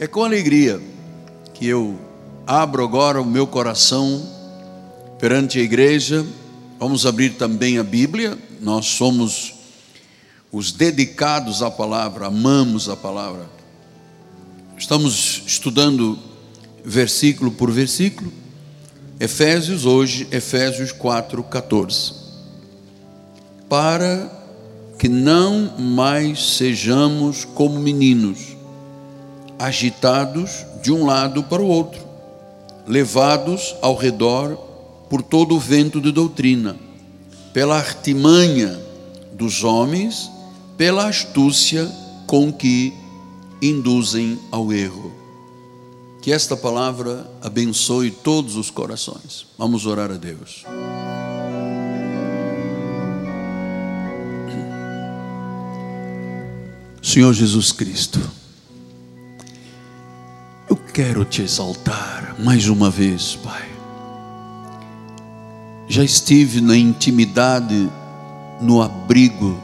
É com alegria que eu abro agora o meu coração perante a igreja. Vamos abrir também a Bíblia. Nós somos os dedicados à palavra, amamos a palavra. Estamos estudando versículo por versículo. Efésios, hoje, Efésios 4, 14. Para que não mais sejamos como meninos, agitados de um lado para o outro, levados ao redor por todo o vento de doutrina, pela artimanha dos homens, pela astúcia com que induzem ao erro. Que esta palavra abençoe todos os corações. Vamos orar a Deus. Senhor Jesus Cristo, quero te exaltar mais uma vez, Pai. Já estive na intimidade, no abrigo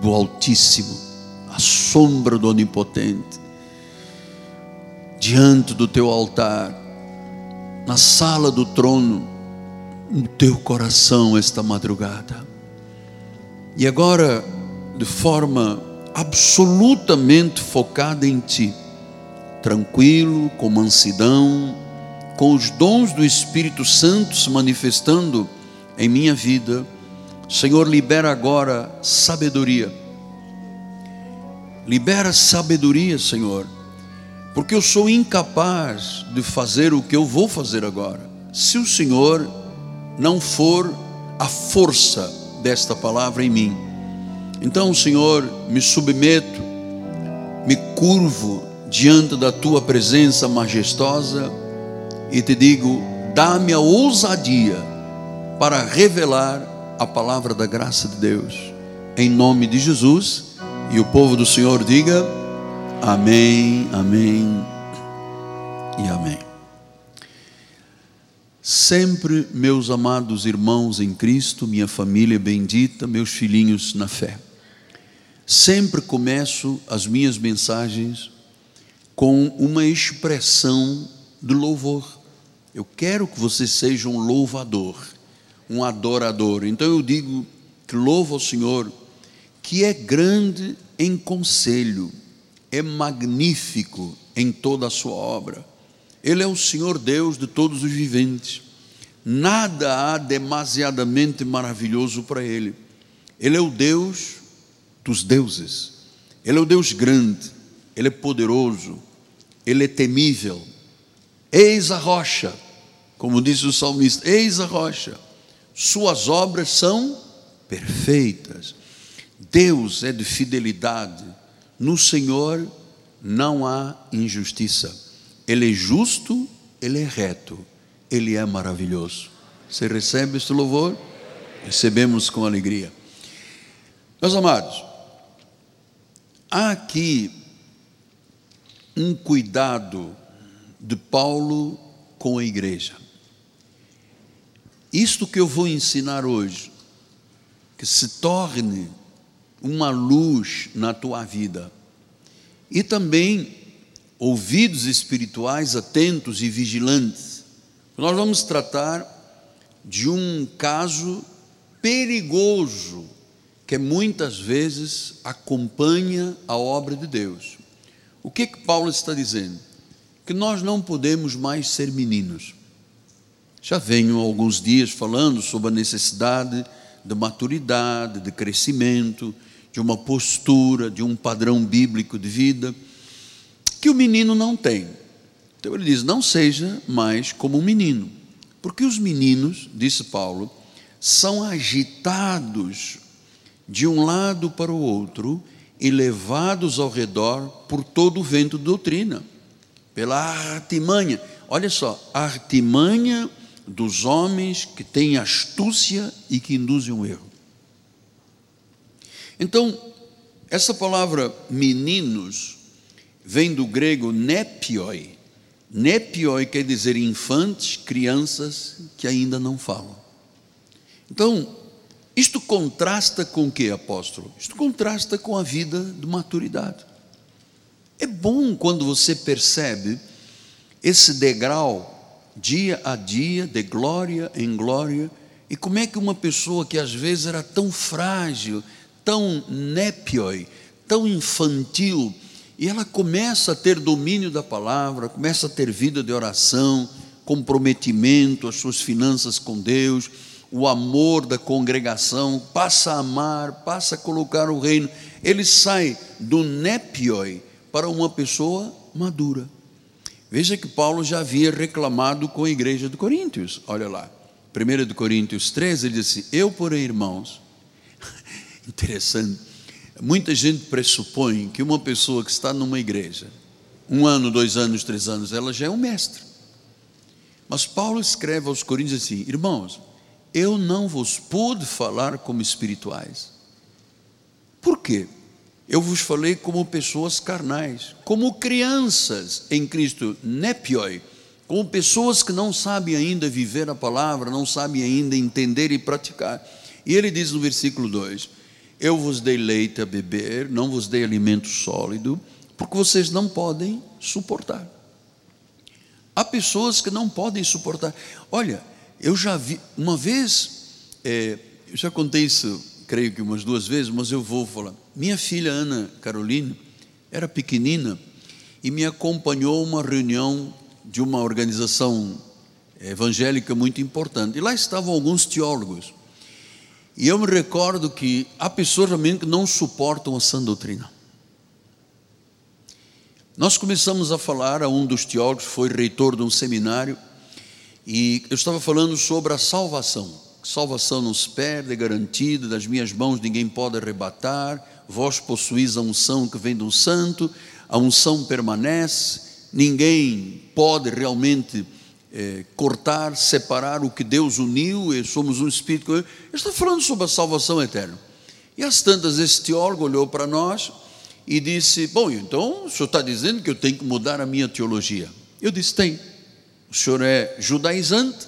do Altíssimo, à sombra do Onipotente, diante do teu altar, na sala do trono, no teu coração esta madrugada. E agora, de forma absolutamente focada em Ti, tranquilo, com mansidão, com os dons do Espírito Santo se manifestando em minha vida. Senhor, libera agora sabedoria. Libera sabedoria, Senhor, porque eu sou incapaz de fazer o que eu vou fazer agora. Se o Senhor não for a força desta palavra em mim. Então, Senhor, me submeto, me curvo diante da tua presença majestosa e te digo: dá-me a ousadia para revelar a palavra da graça de Deus, em nome de Jesus. E o povo do Senhor diga: Amém, Amém e Amém. Sempre, meus amados irmãos em Cristo, minha família bendita, meus filhinhos na fé, sempre começo as minhas mensagens com uma expressão de louvor. Eu quero que você seja um louvador, um adorador. Então eu digo que louvo ao Senhor, que é grande em conselho, é magnífico em toda a sua obra. Ele é o Senhor Deus de todos os viventes. Nada há demasiadamente maravilhoso para Ele. Ele é o Deus dos deuses. Ele é o Deus grande ele é poderoso, Ele é temível. Eis a rocha, como disse o salmista: Eis a rocha, Suas obras são perfeitas. Deus é de fidelidade, no Senhor não há injustiça. Ele é justo, Ele é reto, Ele é maravilhoso. Você recebe este louvor? Recebemos com alegria. Meus amados, há aqui um cuidado de Paulo com a igreja. Isto que eu vou ensinar hoje, que se torne uma luz na tua vida, e também ouvidos espirituais atentos e vigilantes. Nós vamos tratar de um caso perigoso que muitas vezes acompanha a obra de Deus. O que que Paulo está dizendo? Que nós não podemos mais ser meninos. Já venho alguns dias falando sobre a necessidade de maturidade, de crescimento, de uma postura, de um padrão bíblico de vida que o menino não tem. Então ele diz: não seja mais como um menino, porque os meninos, disse Paulo, são agitados de um lado para o outro e levados ao redor por todo o vento de doutrina, pela artimanha. Olha só, artimanha dos homens que têm astúcia e que induzem o erro. Então, essa palavra meninos vem do grego nepioi. Nepioi quer dizer infantes, crianças que ainda não falam. Então, isto contrasta com o que, apóstolo? Isto contrasta com a vida de maturidade. É bom quando você percebe esse degrau dia a dia, de glória em glória, e como é que uma pessoa que às vezes era tão frágil, tão népioi, tão infantil, e ela começa a ter domínio da palavra, começa a ter vida de oração, comprometimento, as suas finanças com Deus, o amor da congregação, passa a amar, passa a colocar o reino. Ele sai do népioi para uma pessoa madura. Veja que Paulo já havia reclamado com a igreja de Coríntios. Olha lá, 1 de Coríntios 13, ele disse: Eu, porém, irmãos, interessante, muita gente pressupõe que uma pessoa que está numa igreja, um ano, dois anos, três anos, ela já é um mestre. Mas Paulo escreve aos Coríntios assim: Irmãos, eu não vos pude falar como espirituais. Por quê? Eu vos falei como pessoas carnais, como crianças em Cristo, nepioi, como pessoas que não sabem ainda viver a palavra, não sabem ainda entender e praticar. E ele diz no versículo 2: Eu vos dei leite a beber, não vos dei alimento sólido, porque vocês não podem suportar. Há pessoas que não podem suportar. Olha, eu já vi, uma vez, é, eu já contei isso creio que umas duas vezes, mas eu vou falar. Minha filha Ana Caroline era pequenina e me acompanhou uma reunião de uma organização evangélica muito importante. E lá estavam alguns teólogos. E eu me recordo que há pessoas também que não suportam a sã doutrina. Nós começamos a falar, a um dos teólogos foi reitor de um seminário, e eu estava falando sobre a salvação salvação não se perde, é garantida, das minhas mãos ninguém pode arrebatar, vós possuís a unção que vem do santo, a unção permanece, ninguém pode realmente é, cortar, separar o que Deus uniu, e somos um Espírito. Eu estou falando sobre a salvação eterna. E às tantas, esse teólogo olhou para nós e disse: Bom, então o senhor está dizendo que eu tenho que mudar a minha teologia. Eu disse: Tem. O senhor é judaizante,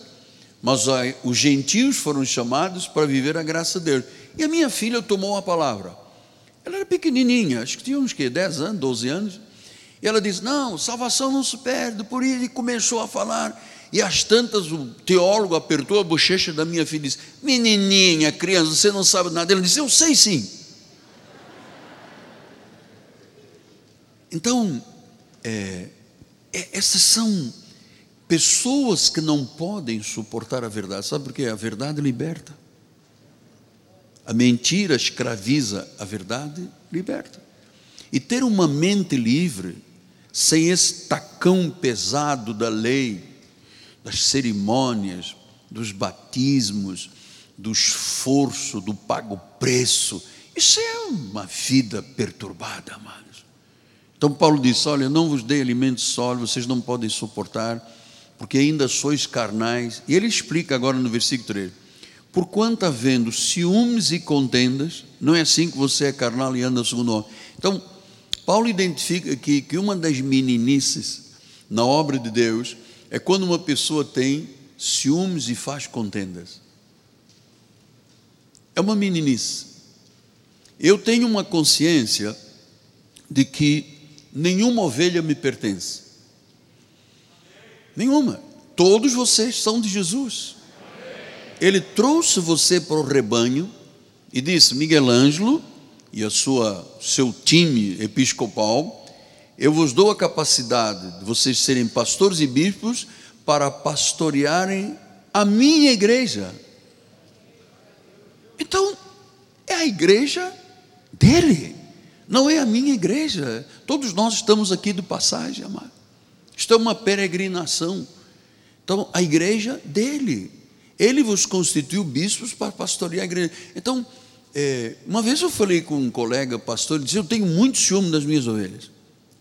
mas os gentios foram chamados para viver a graça de Deus. E a minha filha tomou a palavra. Ela era pequenininha, acho que tinha uns que 10 anos, 12 anos. E ela disse: Não, salvação não se perde. Por isso, e começou a falar. E às tantas, o teólogo apertou a bochecha da minha filha e disse: Menininha, criança, você não sabe nada. Ela disse: Eu sei sim. Então, é, é, essas são pessoas que não podem suportar a verdade. Sabe por quê? A verdade liberta. A mentira escraviza, a verdade liberta. E ter uma mente livre, sem esse tacão pesado da lei, das cerimônias, dos batismos, do esforço, do pago preço, isso é uma vida perturbada, amados. Então Paulo disse: Olha, não vos dei alimento sólido, vocês não podem suportar porque ainda sois carnais. E ele explica agora no versículo 3: Porquanto havendo ciúmes e contendas, não é assim que você é carnal e anda segundo o homem. Então, Paulo identifica aqui que uma das meninices na obra de Deus é quando uma pessoa tem ciúmes e faz contendas. É uma meninice. Eu tenho uma consciência de que nenhuma ovelha me pertence. Nenhuma. Todos vocês são de Jesus. Ele trouxe você para o rebanho e disse: Miguel Ângelo e a sua seu time episcopal, eu vos dou a capacidade de vocês serem pastores e bispos para pastorearem a minha igreja. Então, é a igreja dele, não é a minha igreja. Todos nós estamos aqui de passagem, amado. Isto é uma peregrinação. Então, a igreja dele. Ele vos constituiu bispos para pastorear a igreja. Então, é, uma vez eu falei com um colega pastor, ele disse: Eu tenho muito ciúme das minhas ovelhas.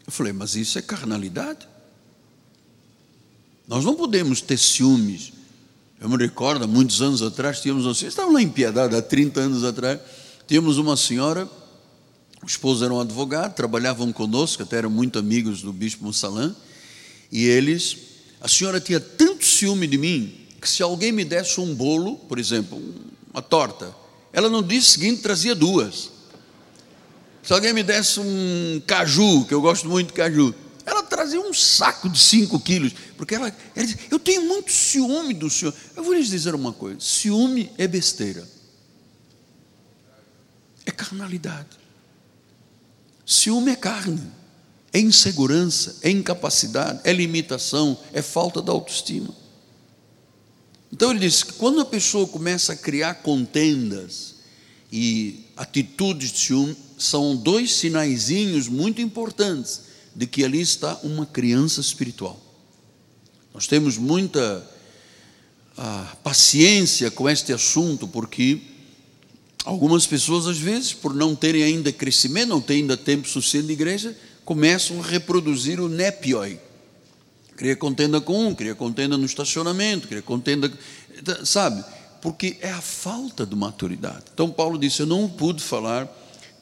Eu falei: Mas isso é carnalidade? Nós não podemos ter ciúmes. Eu me recordo, muitos anos atrás, tínhamos, vocês estavam lá em Piedade, há 30 anos atrás, tínhamos uma senhora, o esposo era um advogado, trabalhavam conosco, até eram muito amigos do bispo Mussalã, e eles, a senhora tinha tanto ciúme de mim, que se alguém me desse um bolo, por exemplo, uma torta, ela no dia seguinte trazia duas. Se alguém me desse um caju, que eu gosto muito de caju, ela trazia um saco de 5 quilos, porque ela, ela eu tenho muito ciúme do senhor. Eu vou lhes dizer uma coisa: ciúme é besteira, é carnalidade. Ciúme é carne, é insegurança, é incapacidade, é limitação, é falta de autoestima. Então ele diz que quando a pessoa começa a criar contendas e atitudes de ciúme, são dois sinaizinhos muito importantes de que ali está uma criança espiritual. Nós temos muita ah, paciência com este assunto, porque algumas pessoas, às vezes, por não terem ainda crescimento, não têm ainda tempo suficiente de igreja, começam a reproduzir o nepioi. Cria contenda com um, cria contenda no estacionamento, cria contenda, sabe? Porque é a falta de maturidade. Então Paulo disse: Eu não pude falar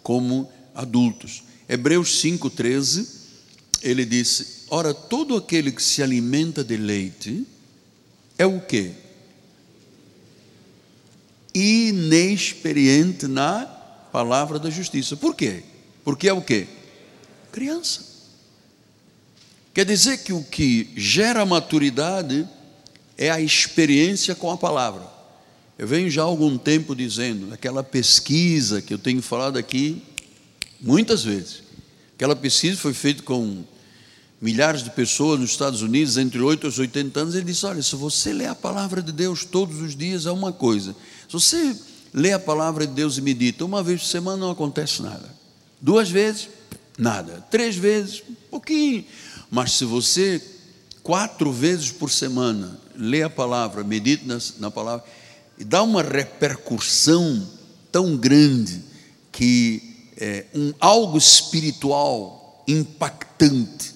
como adultos. Hebreus 5,13, ele disse: Ora, todo aquele que se alimenta de leite é o quê? Inexperiente na palavra da justiça. Por quê? Porque é o quê? Criança. Quer dizer que o que gera maturidade é a experiência com a palavra. Eu venho já há algum tempo dizendo, aquela pesquisa que eu tenho falado aqui muitas vezes. Aquela pesquisa foi feita com milhares de pessoas nos Estados Unidos, entre 8 e 80 anos. Ele disse: Olha, se você lê a palavra de Deus todos os dias, é uma coisa. Se você lê a palavra de Deus e medita uma vez por semana, não acontece nada. Duas vezes, nada. Três vezes, pouquinho. Mas se você quatro vezes por semana lê a palavra, medita na, na palavra, e dá uma repercussão tão grande que é, um, algo espiritual impactante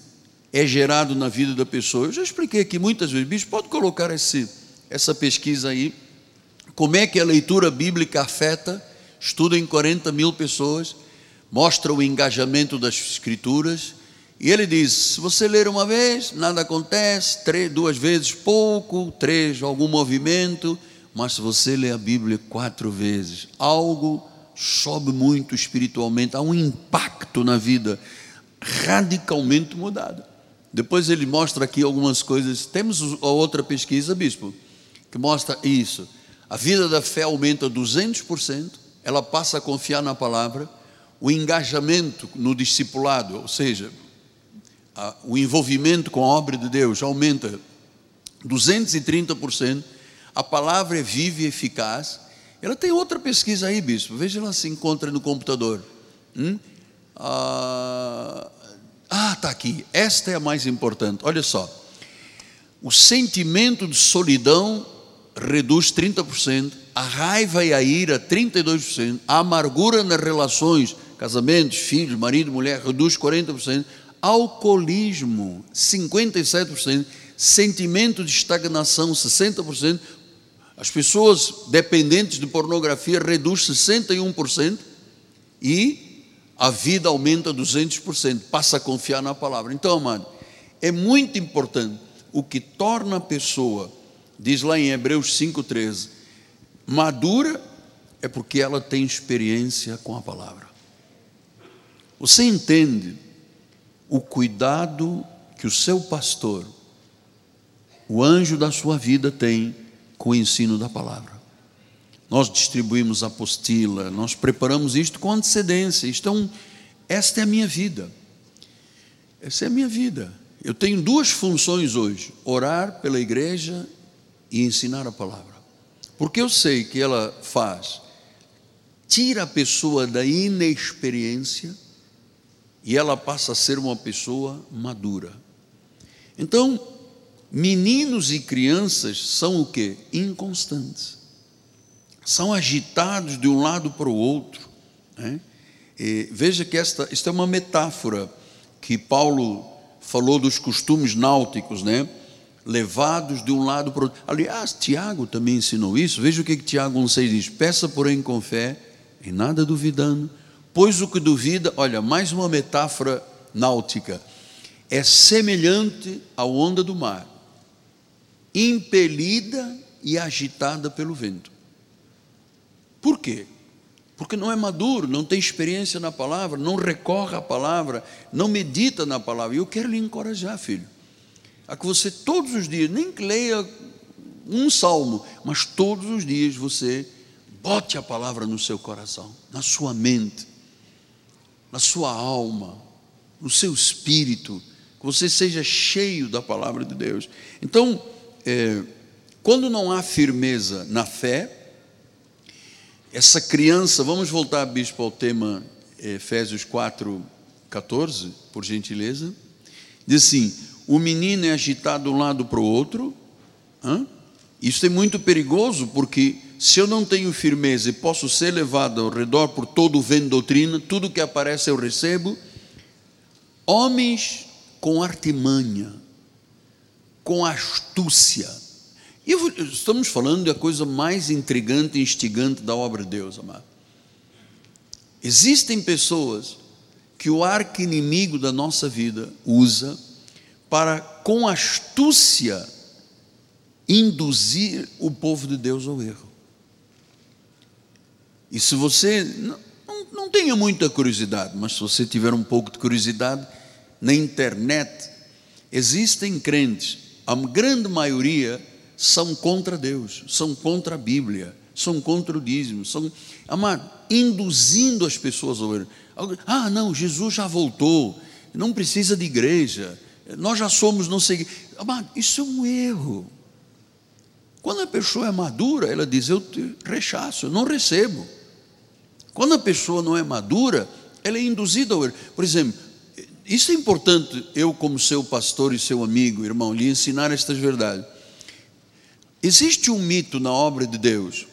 é gerado na vida da pessoa. Eu já expliquei aqui muitas vezes, bicho, pode colocar esse, essa pesquisa aí. Como é que a leitura bíblica afeta? Estuda em 40 mil pessoas, mostra o engajamento das escrituras e ele diz: se você ler uma vez, nada acontece, três, duas vezes, pouco, três, algum movimento, mas se você ler a Bíblia quatro vezes, algo sobe muito espiritualmente, há um impacto na vida radicalmente mudado. Depois ele mostra aqui algumas coisas. Temos outra pesquisa, bispo, que mostra isso. A vida da fé aumenta 200%, ela passa a confiar na palavra, o engajamento no discipulado, ou seja, a, o envolvimento com a obra de Deus aumenta 230%, a palavra é viva e eficaz. Ela tem outra pesquisa aí, bispo, veja ela se encontra no computador. Hum? Ah, está aqui, esta é a mais importante, olha só. O sentimento de solidão reduz 30%, a raiva e a ira 32%, a amargura nas relações, casamentos, filhos, marido, mulher, reduz 40%, alcoolismo, 57%, sentimento de estagnação, 60%, as pessoas dependentes de pornografia reduz 61% e a vida aumenta 200%, passa a confiar na palavra. Então, amado, é muito importante o que torna a pessoa, diz lá em Hebreus 5,13, madura é porque ela tem experiência com a palavra. Você entende o cuidado que o seu pastor, o anjo da sua vida, tem com o ensino da palavra. Nós distribuímos apostila, nós preparamos isto com antecedência. Um, esta é a minha vida. Essa é a minha vida. Eu tenho duas funções hoje: orar pela igreja e ensinar a palavra. Porque eu sei que ela faz, tira a pessoa da inexperiência e ela passa a ser uma pessoa madura. Então, meninos e crianças são o que? Inconstantes. São agitados de um lado para o outro. Né? veja que esta, esta é uma metáfora que Paulo falou dos costumes náuticos, né? levados de um lado para o outro. Aliás, Tiago também ensinou isso. Veja o que, que Tiago 1,6 diz: Peça, porém, com fé, em nada duvidando, Pois o que duvida, olha, mais uma metáfora náutica, é semelhante à onda do mar, impelida e agitada pelo vento. Por quê? porque não é maduro, não tem experiência na palavra, não recorre à palavra, não medita na palavra. E eu quero lhe encorajar, filho, a que você todos os dias, nem que leia um salmo, mas todos os dias você bote a palavra no seu coração, na sua mente, na sua alma, no seu espírito, que você seja cheio da palavra de Deus. Então, é, quando não há firmeza na fé, essa criança, vamos voltar, bispo, ao tema Efésios 4, 14, por gentileza. Diz assim: o menino é agitado de um lado para o outro. Isso é muito perigoso, porque se eu não tenho firmeza e posso ser levado ao redor por todo o vento doutrina, tudo que aparece eu recebo. Homens com artimanha, com astúcia. E estamos falando da coisa mais intrigante e instigante da obra de Deus, amado. Existem pessoas que o arqui-inimigo da nossa vida usa para, com astúcia, induzir o povo de Deus ao erro. E se você não, não, tenha muita curiosidade, mas se você tiver um pouco de curiosidade, na internet existem crentes, a grande maioria são contra Deus, são contra a Bíblia, são contra o dízimo, são, amado, induzindo as pessoas ao erro. Ah, não, Jesus já voltou, não precisa de igreja, nós já somos não sei. Amado, isso é um erro. Quando a pessoa é madura, ela diz: Eu rechaço, eu não recebo. Quando a pessoa não é madura, ela é induzida ao erro. Por exemplo, isso é importante, eu, como seu pastor e seu amigo, irmão, lhe ensinar estas verdades. Existe um mito na obra de Deus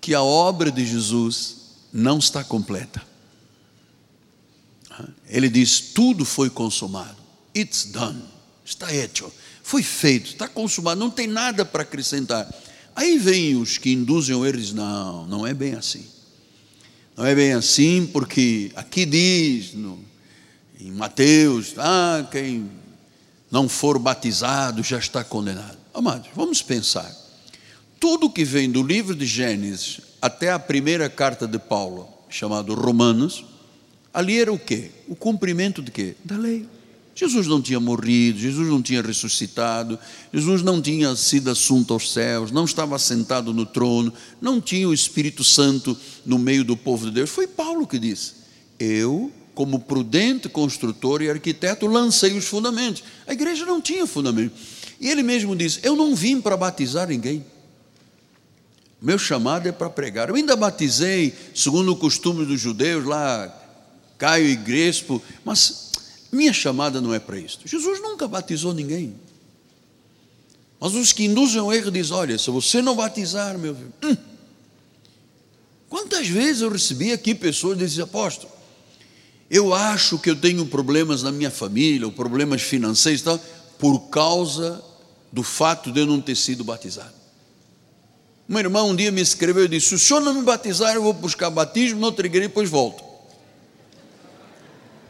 que a obra de Jesus não está completa. Ele diz: tudo foi consumado. It's done. Está hecho. Foi feito, está consumado, não tem nada para acrescentar. Aí vem os que induzem o erro e dizem: não, não é bem assim. Não é bem assim, porque aqui diz no, em Mateus: ah, quem não for batizado já está condenado. Amados, vamos pensar. Tudo que vem do livro de Gênesis até a primeira carta de Paulo, chamado Romanos, ali era o quê? O cumprimento de quê? Da lei. Jesus não tinha morrido, Jesus não tinha ressuscitado, Jesus não tinha sido assunto aos céus, não estava sentado no trono, não tinha o Espírito Santo no meio do povo de Deus. Foi Paulo que disse: Eu, como prudente construtor e arquiteto, lancei os fundamentos. A igreja não tinha fundamento. E ele mesmo disse: Eu não vim para batizar ninguém. Meu chamado é para pregar. Eu ainda batizei, segundo o costume dos judeus, lá, Caio e Grespo, mas minha chamada não é para isso. Jesus nunca batizou ninguém. Mas os que induzem o erro dizem: olha, se você não batizar, meu filho. Hum. Quantas vezes eu recebi aqui pessoas dizendo, apóstolo, eu acho que eu tenho problemas na minha família, ou problemas financeiros e tal, por causa do fato de eu não ter sido batizado. Uma irmã um dia me escreveu e disse: Se o senhor não me batizar, eu vou buscar batismo noutra igreja e depois volto.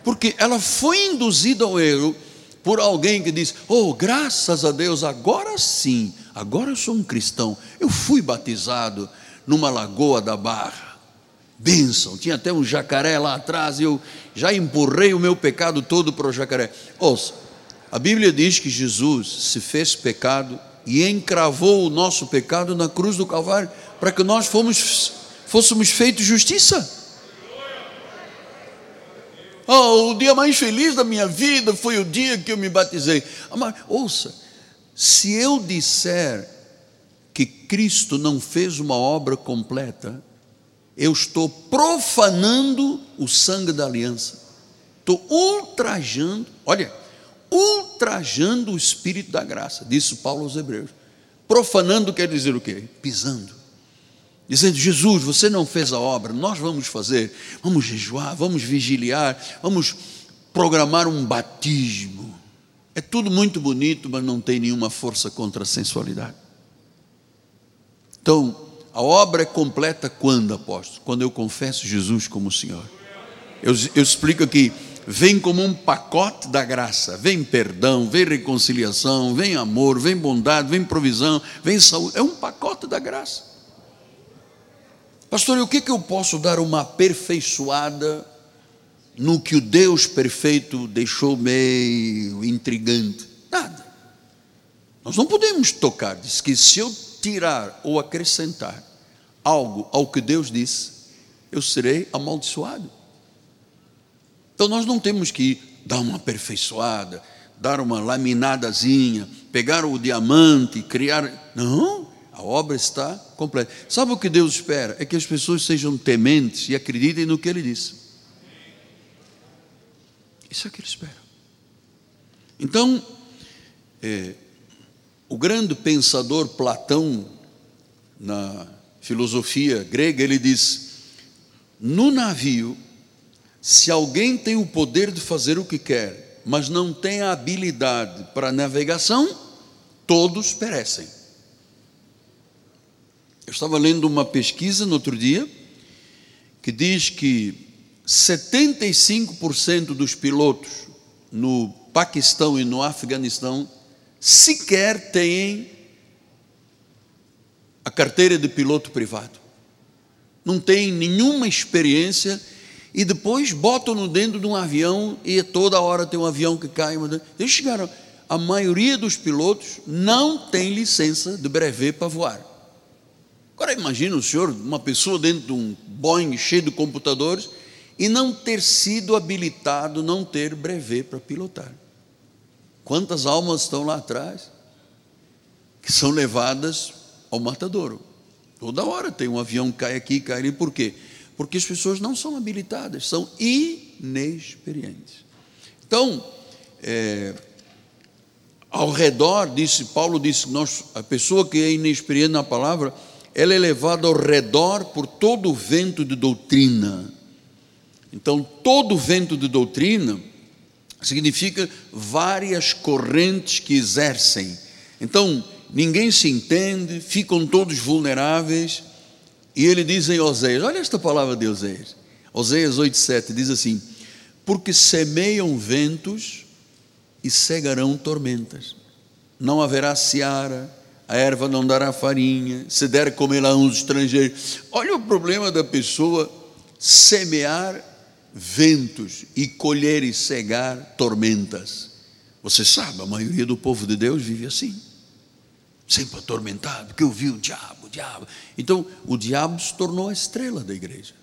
Porque ela foi induzida ao erro por alguém que disse: Oh, graças a Deus, agora sim, agora eu sou um cristão. Eu fui batizado numa lagoa da Barra. Bênção, tinha até um jacaré lá atrás, e eu já empurrei o meu pecado todo para o jacaré. Ouça, a Bíblia diz que Jesus se fez pecado e encravou o nosso pecado na cruz do Calvário, para que nós fomos, fôssemos feitos justiça. Oh, o dia mais feliz da minha vida foi o dia que eu me batizei. Mas, ouça, se eu disser que Cristo não fez uma obra completa, eu estou profanando o sangue da aliança, estou ultrajando, olha, ultrajando o Espírito da graça, disse Paulo aos Hebreus. Profanando quer dizer o quê? Pisando. Dizendo, Jesus, você não fez a obra, nós vamos fazer, vamos jejuar, vamos vigiliar, vamos programar um batismo. É tudo muito bonito, mas não tem nenhuma força contra a sensualidade. Então, a obra é completa quando, apóstolo? Quando eu confesso Jesus como Senhor. Eu, eu explico aqui vem como um pacote da graça. Vem perdão, vem reconciliação, vem amor, vem bondade, vem provisão, vem saúde. É um pacote da graça. Pastor, e o que, que eu posso dar uma aperfeiçoada no que o Deus perfeito deixou meio intrigante? Nada. Nós não podemos tocar. Diz que se eu tirar ou acrescentar algo ao que Deus disse, eu serei amaldiçoado. Então nós não temos que dar uma aperfeiçoada, dar uma laminadazinha, pegar o diamante, criar. Não, a obra está completa. Sabe o que Deus espera? É que as pessoas sejam tementes e acreditem no que Ele disse. Isso é o que Ele espera. Então, é, o grande pensador Platão, na filosofia grega, ele diz: no navio, se alguém tem o poder de fazer o que quer, mas não tem a habilidade para a navegação, todos perecem. Eu estava lendo uma pesquisa no outro dia que diz que 75% dos pilotos no Paquistão e no Afeganistão sequer têm a carteira de piloto privado. Não tem nenhuma experiência e depois botam-no dentro de um avião e toda hora tem um avião que cai. Eles chegaram, a maioria dos pilotos não tem licença de brevet para voar. Agora imagine o senhor, uma pessoa dentro de um Boeing cheio de computadores e não ter sido habilitado, não ter brevet para pilotar. Quantas almas estão lá atrás que são levadas ao matadouro? Toda hora tem um avião cai aqui, cai ali, por quê? Porque as pessoas não são habilitadas, são inexperientes. Então, é, ao redor, disse Paulo disse, nós, a pessoa que é inexperiente na palavra, ela é levada ao redor por todo o vento de doutrina. Então, todo vento de doutrina significa várias correntes que exercem. Então, ninguém se entende, ficam todos vulneráveis. E ele diz em Oséias, olha esta palavra de Oséias, Oséias 8,7 diz assim: Porque semeiam ventos e cegarão tormentas, não haverá seara, a erva não dará farinha, se der comer a uns estrangeiros. Olha o problema da pessoa semear ventos e colher e cegar tormentas. Você sabe, a maioria do povo de Deus vive assim, sempre atormentado, porque ouviu o diabo, o diabo. Então, o diabo se tornou a estrela da igreja.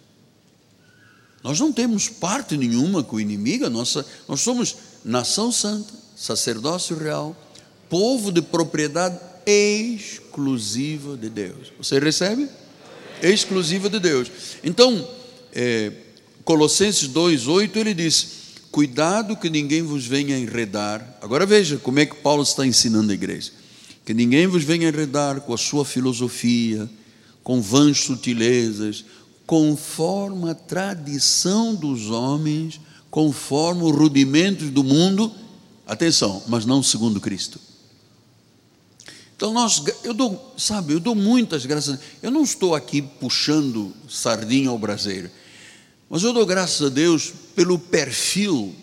Nós não temos parte nenhuma com o inimigo, nossa, nós somos nação santa, sacerdócio real, povo de propriedade exclusiva de Deus. Você recebe? Exclusiva de Deus. Então, é, Colossenses 2,8 ele diz: Cuidado que ninguém vos venha enredar. Agora veja como é que Paulo está ensinando a igreja: que ninguém vos venha enredar com a sua filosofia, com vãs sutilezas, conforme a tradição dos homens, conforme os rudimentos do mundo. Atenção, mas não segundo Cristo. Então nós, eu dou, sabe, eu dou muitas graças. Eu não estou aqui puxando sardinha ao braseiro. Mas eu dou graças a Deus pelo perfil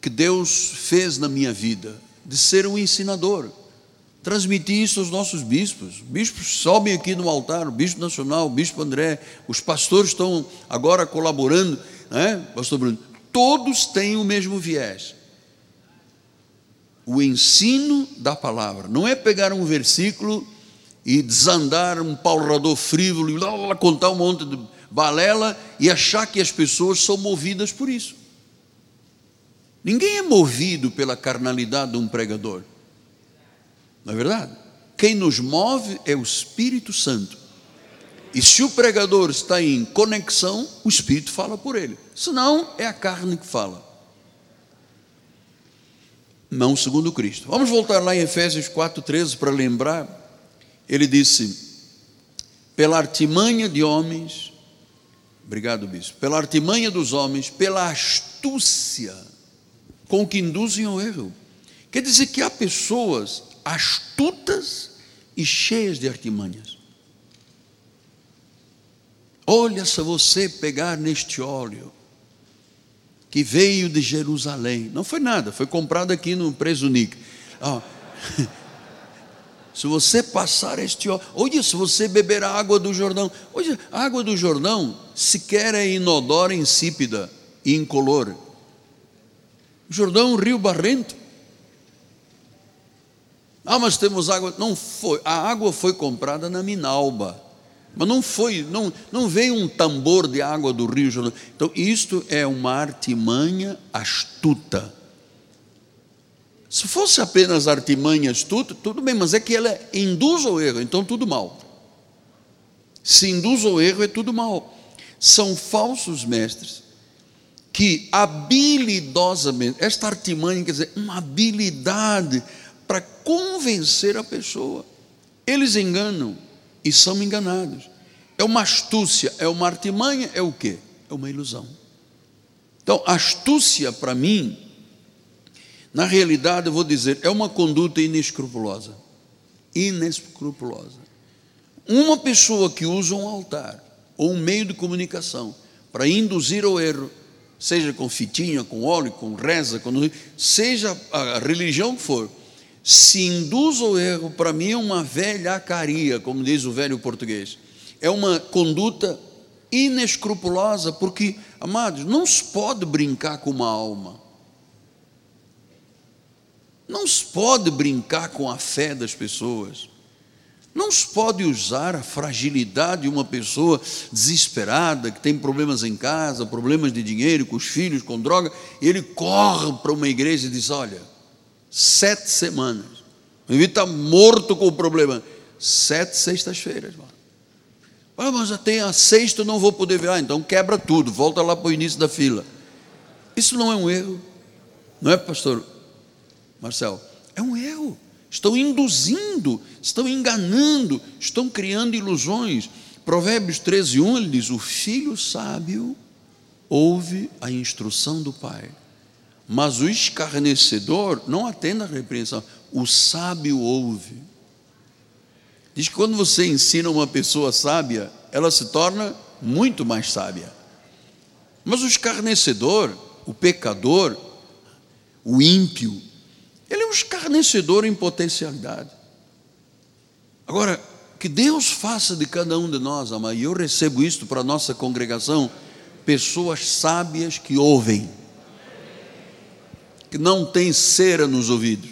que Deus fez na minha vida, de ser um ensinador. Transmitir isso aos nossos bispos. Bispos sobem aqui no altar, o bispo nacional, o bispo André, os pastores estão agora colaborando, né, pastor Bruno? Todos têm o mesmo viés. O ensino da palavra. Não é pegar um versículo e desandar um paurador frívolo e lá, lá, contar um monte de balela e achar que as pessoas são movidas por isso. Ninguém é movido pela carnalidade de um pregador. Não é verdade? Quem nos move é o Espírito Santo. E se o pregador está em conexão, o Espírito fala por ele. Senão, é a carne que fala. Não segundo Cristo. Vamos voltar lá em Efésios 4,13 para lembrar. Ele disse: pela artimanha de homens, Obrigado, bispo. Pela artimanha dos homens, pela astúcia com que induzem ao erro. Quer dizer que há pessoas astutas e cheias de artimanhas. Olha se você pegar neste óleo que veio de Jerusalém. Não foi nada, foi comprado aqui no Presunic. Oh. Se você passar este óleo, olha, se você beber a água do Jordão, olha, a água do Jordão sequer é inodora, insípida e incolor. Jordão é rio barrento. Ah, mas temos água. Não foi. A água foi comprada na Minalba. Mas não foi, não, não veio um tambor de água do Rio Jordão. Então, isto é uma artimanha astuta. Se fosse apenas artimanha astuta, tudo bem, mas é que ela induz ao erro, então tudo mal. Se induz ao erro, é tudo mal. São falsos mestres que habilidosamente, esta artimanha quer dizer, uma habilidade para convencer a pessoa. Eles enganam e são enganados. É uma astúcia, é uma artimanha, é o quê? É uma ilusão. Então, astúcia para mim, na realidade, eu vou dizer, é uma conduta inescrupulosa. Inescrupulosa. Uma pessoa que usa um altar ou um meio de comunicação para induzir ao erro, seja com fitinha, com óleo, com reza, com... seja a religião que for, se induz ao erro, para mim é uma velhacaria, como diz o velho português. É uma conduta inescrupulosa, porque, amados, não se pode brincar com uma alma. Não se pode brincar com a fé das pessoas. Não se pode usar a fragilidade de uma pessoa desesperada, que tem problemas em casa, problemas de dinheiro, com os filhos, com droga, e ele corre para uma igreja e diz: Olha, Sete semanas. O indivíduo está morto com o problema. Sete sextas-feiras, mano. Ah, mas a sexta, não vou poder ver. Ah, então quebra tudo, volta lá para o início da fila. Isso não é um erro. Não é, pastor Marcel? É um erro. Estão induzindo, estão enganando, estão criando ilusões. Provérbios 13, 1, ele diz: O filho sábio ouve a instrução do pai mas o escarnecedor não atende à repreensão. O sábio ouve. Diz que quando você ensina uma pessoa sábia, ela se torna muito mais sábia. Mas o escarnecedor, o pecador, o ímpio, ele é um escarnecedor em potencialidade. Agora, que Deus faça de cada um de nós, amado, e eu recebo isto para a nossa congregação, pessoas sábias que ouvem que não tem cera nos ouvidos,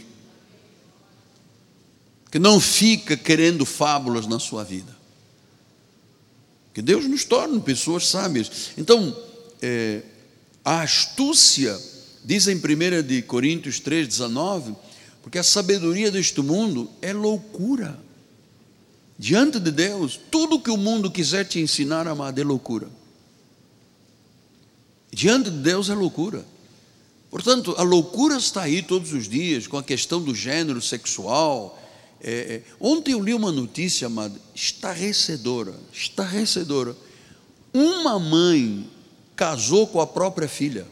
que não fica querendo fábulas na sua vida. Que Deus nos torne pessoas sábias. Então, é, a astúcia, diz em 1 de Coríntios 3,19, porque a sabedoria deste mundo é loucura. Diante de Deus, tudo que o mundo quiser te ensinar, amado, é loucura. Diante de Deus é loucura. Portanto, a loucura está aí todos os dias com a questão do gênero sexual. É, é, ontem eu li uma notícia, amada, estarrecedora, estarrecedora. Uma mãe casou com a própria filha.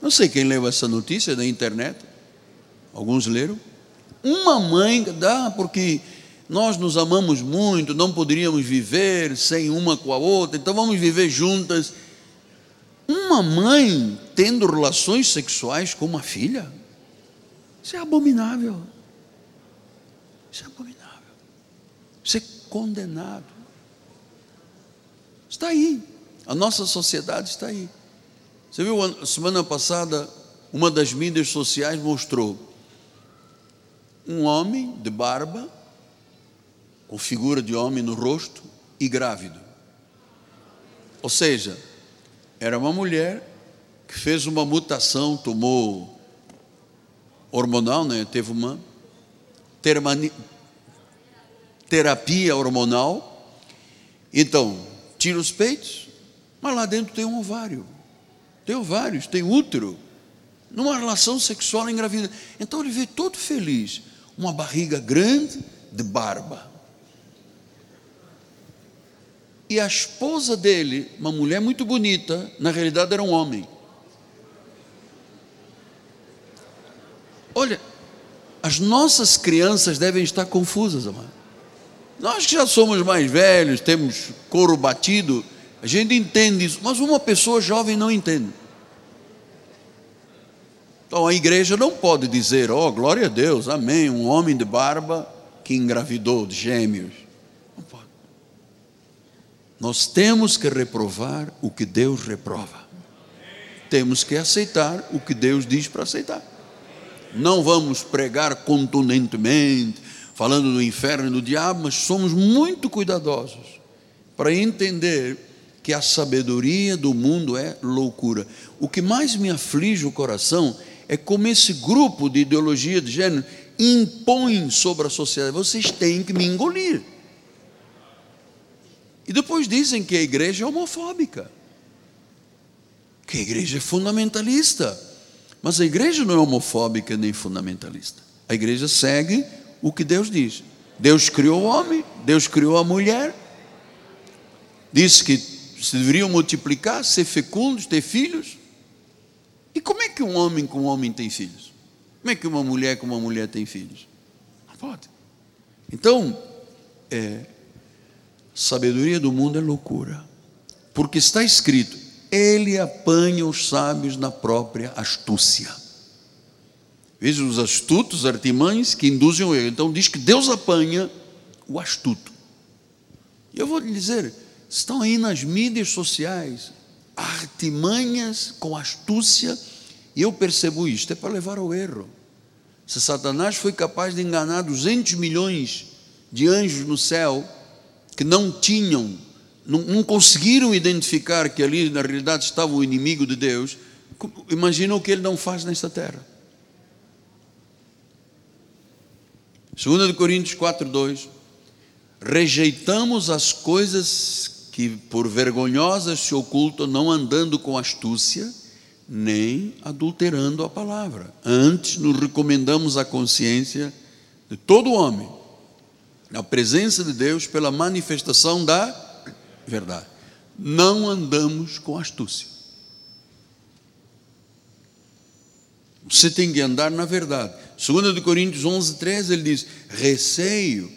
Não sei quem leu essa notícia na internet. Alguns leram. Uma mãe dá porque nós nos amamos muito, não poderíamos viver sem uma com a outra, então vamos viver juntas uma mãe tendo relações sexuais com uma filha, isso é abominável. Isso é abominável. Isso é condenado. Está aí. A nossa sociedade está aí. Você viu, semana passada, uma das mídias sociais mostrou um homem de barba, com figura de homem no rosto e grávido. Ou seja, era uma mulher que fez uma mutação, tomou hormonal, né? teve uma terapia hormonal. Então, tira os peitos, mas lá dentro tem um ovário, tem ovários, tem útero, numa relação sexual engravida. Então ele vê todo feliz, uma barriga grande de barba. E a esposa dele, uma mulher muito bonita, na realidade era um homem. Olha, as nossas crianças devem estar confusas, amado. Nós que já somos mais velhos, temos couro batido, a gente entende isso, mas uma pessoa jovem não entende. Então a igreja não pode dizer, oh, glória a Deus, amém, um homem de barba que engravidou de gêmeos. Nós temos que reprovar o que Deus reprova. Temos que aceitar o que Deus diz para aceitar. Não vamos pregar contundentemente, falando do inferno e do diabo, mas somos muito cuidadosos para entender que a sabedoria do mundo é loucura. O que mais me aflige o coração é como esse grupo de ideologia de gênero impõe sobre a sociedade: vocês têm que me engolir. E depois dizem que a igreja é homofóbica, que a igreja é fundamentalista. Mas a igreja não é homofóbica nem fundamentalista. A igreja segue o que Deus diz. Deus criou o homem, Deus criou a mulher, disse que se deveriam multiplicar, ser fecundos, ter filhos. E como é que um homem com um homem tem filhos? Como é que uma mulher com uma mulher tem filhos? Não pode. Então, é, sabedoria do mundo é loucura. Porque está escrito: ele apanha os sábios na própria astúcia. Veja os astutos, artimanhos que induzem o erro. Então diz que Deus apanha o astuto. E eu vou lhe dizer, estão aí nas mídias sociais artimanhas com astúcia, e eu percebo isto, é para levar ao erro. Se Satanás foi capaz de enganar 200 milhões de anjos no céu que não tinham não, não conseguiram identificar que ali na realidade estava o inimigo de Deus, imagina o que ele não faz nesta terra. 2 Coríntios 4, 2 Rejeitamos as coisas que por vergonhosas se ocultam, não andando com astúcia, nem adulterando a palavra. Antes nos recomendamos a consciência de todo homem, na presença de Deus, pela manifestação da verdade. Não andamos com astúcia. Você tem que andar na verdade. 2 Coríntios 11, 13, ele diz: Receio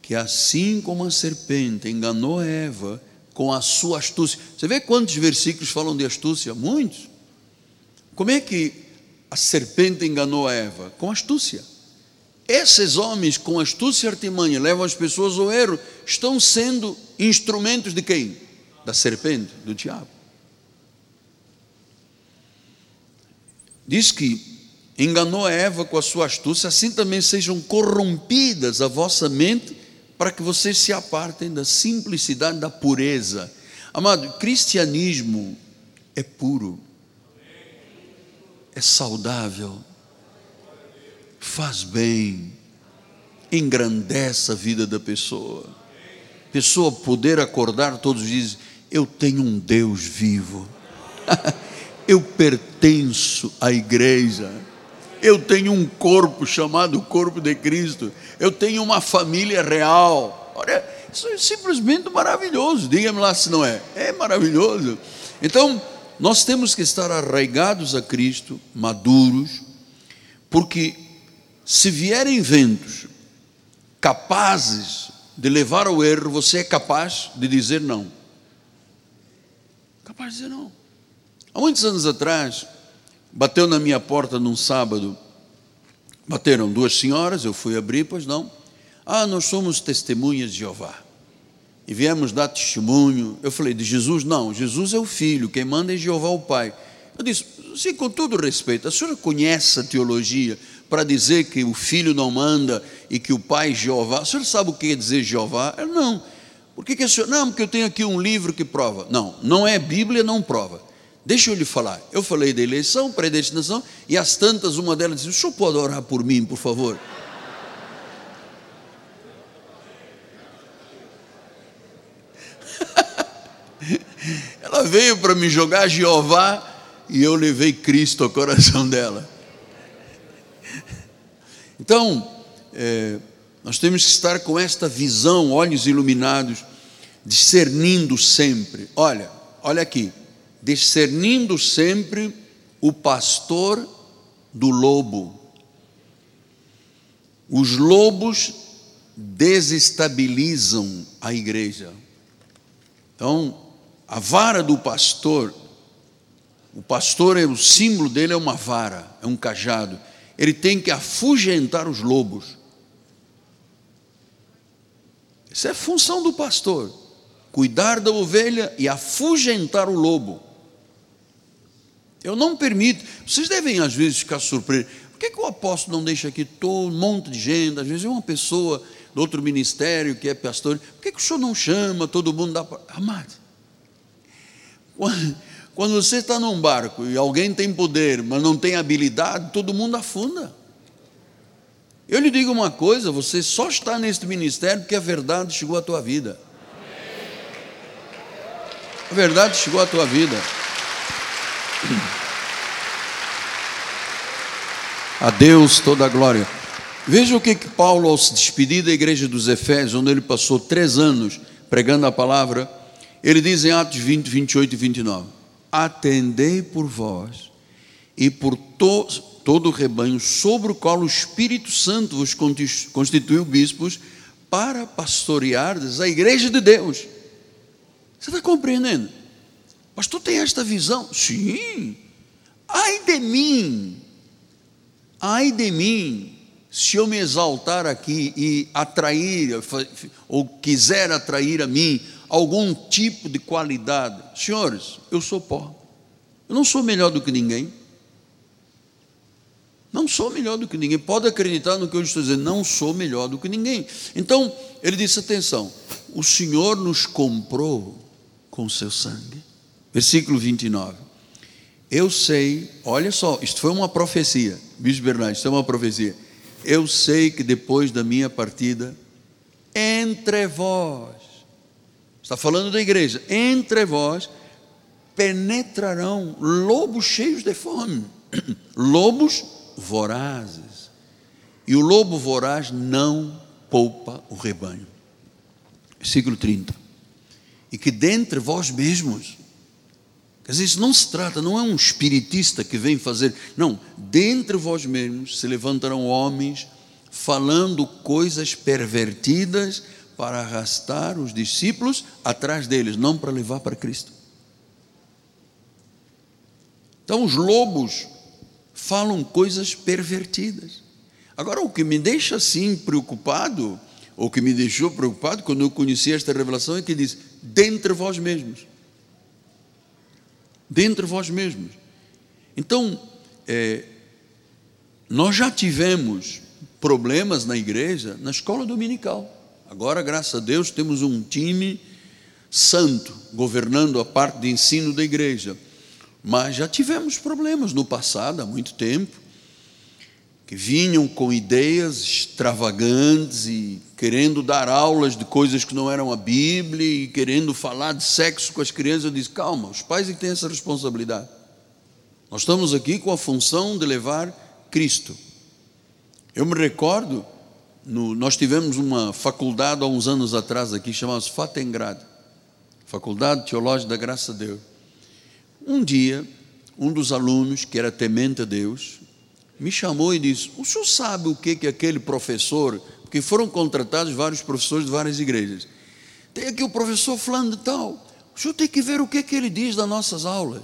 que assim como a serpente enganou Eva com a sua astúcia. Você vê quantos versículos falam de astúcia? Muitos. Como é que a serpente enganou a Eva? Com astúcia. Esses homens, com astúcia e artimanha, levam as pessoas ao erro, estão sendo instrumentos de quem? Da serpente, do diabo. Diz que enganou Eva com a sua astúcia, assim também sejam corrompidas a vossa mente, para que vocês se apartem da simplicidade, da pureza. Amado, cristianismo é puro, é saudável faz bem, engrandece a vida da pessoa. Pessoa poder acordar todos os dias, eu tenho um Deus vivo, eu pertenço à igreja, eu tenho um corpo chamado corpo de Cristo, eu tenho uma família real. Olha, isso é simplesmente maravilhoso, diga-me lá se não é, é maravilhoso. Então, nós temos que estar arraigados a Cristo, maduros, porque se vierem ventos capazes de levar ao erro, você é capaz de dizer não. Capaz de dizer não. Há muitos anos atrás, bateu na minha porta num sábado, bateram duas senhoras, eu fui abrir, pois não. Ah, nós somos testemunhas de Jeová. E viemos dar testemunho. Eu falei, de Jesus? Não, Jesus é o Filho, quem manda é Jeová o Pai. Eu disse, sim, com todo respeito, a senhora conhece a teologia para dizer que o filho não manda e que o pai Jeová. O senhor sabe o que quer dizer Jeová? Eu, não. Por que, que o senhor. Não, porque eu tenho aqui um livro que prova. Não, não é Bíblia, não prova. Deixa eu lhe falar. Eu falei da eleição, predestinação, e as tantas, uma delas disse: O senhor pode orar por mim, por favor? Ela veio para me jogar Jeová e eu levei Cristo ao coração dela. Então, é, nós temos que estar com esta visão, olhos iluminados, discernindo sempre. Olha, olha aqui, discernindo sempre o pastor do lobo. Os lobos desestabilizam a igreja. Então, a vara do pastor o pastor, é o símbolo dele é uma vara, é um cajado. Ele tem que afugentar os lobos. Isso é função do pastor: cuidar da ovelha e afugentar o lobo. Eu não permito. Vocês devem às vezes ficar surpresos. Por que, que o apóstolo não deixa aqui todo um monte de gente? Às vezes é uma pessoa do outro ministério que é pastor. Por que, que o senhor não chama todo mundo da. Amado, quando você está num barco e alguém tem poder, mas não tem habilidade, todo mundo afunda. Eu lhe digo uma coisa: você só está neste ministério porque a verdade chegou à tua vida. A verdade chegou à tua vida. A Deus toda a glória. Veja o que, que Paulo, ao se despedir da igreja dos Efésios, onde ele passou três anos pregando a palavra, ele diz em Atos 20, 28 e 29: Atendei por vós e por to, todo o rebanho, sobre o qual o Espírito Santo vos constituiu bispos, para pastoreardes a igreja de Deus. Você está compreendendo? Pastor, tem esta visão? Sim. Ai de mim, ai de mim, se eu me exaltar aqui e atrair, ou quiser atrair a mim algum tipo de qualidade, senhores, eu sou pó, eu não sou melhor do que ninguém, não sou melhor do que ninguém, pode acreditar no que eu estou dizendo, não sou melhor do que ninguém. Então, ele disse: atenção, o Senhor nos comprou com seu sangue. Versículo 29. Eu sei, olha só, isto foi uma profecia, Bispo Bernardo, isto é uma profecia. Eu sei que depois da minha partida, entre vós, está falando da igreja, entre vós penetrarão lobos cheios de fome, lobos vorazes. E o lobo voraz não poupa o rebanho. Versículo 30. E que dentre vós mesmos Quer dizer, isso não se trata, não é um espiritista que vem fazer. Não, dentre vós mesmos se levantarão homens falando coisas pervertidas para arrastar os discípulos atrás deles, não para levar para Cristo. Então, os lobos falam coisas pervertidas. Agora, o que me deixa assim preocupado, ou que me deixou preocupado quando eu conheci esta revelação, é que diz: dentre vós mesmos dentre vós mesmos. Então, é, nós já tivemos problemas na igreja, na escola dominical. Agora, graças a Deus, temos um time santo governando a parte de ensino da igreja. Mas já tivemos problemas no passado, há muito tempo, que vinham com ideias extravagantes e querendo dar aulas de coisas que não eram a Bíblia e querendo falar de sexo com as crianças. Eu disse: calma, os pais é que têm essa responsabilidade. Nós estamos aqui com a função de levar Cristo. Eu me recordo, no, nós tivemos uma faculdade há uns anos atrás aqui, chamada Fatengrad Faculdade Teológica da Graça de Deus. Um dia, um dos alunos, que era temente a Deus, me chamou e disse: O senhor sabe o que, que aquele professor, porque foram contratados vários professores de várias igrejas. Tem aqui o professor falando de tal. O senhor tem que ver o que, que ele diz das nossas aulas.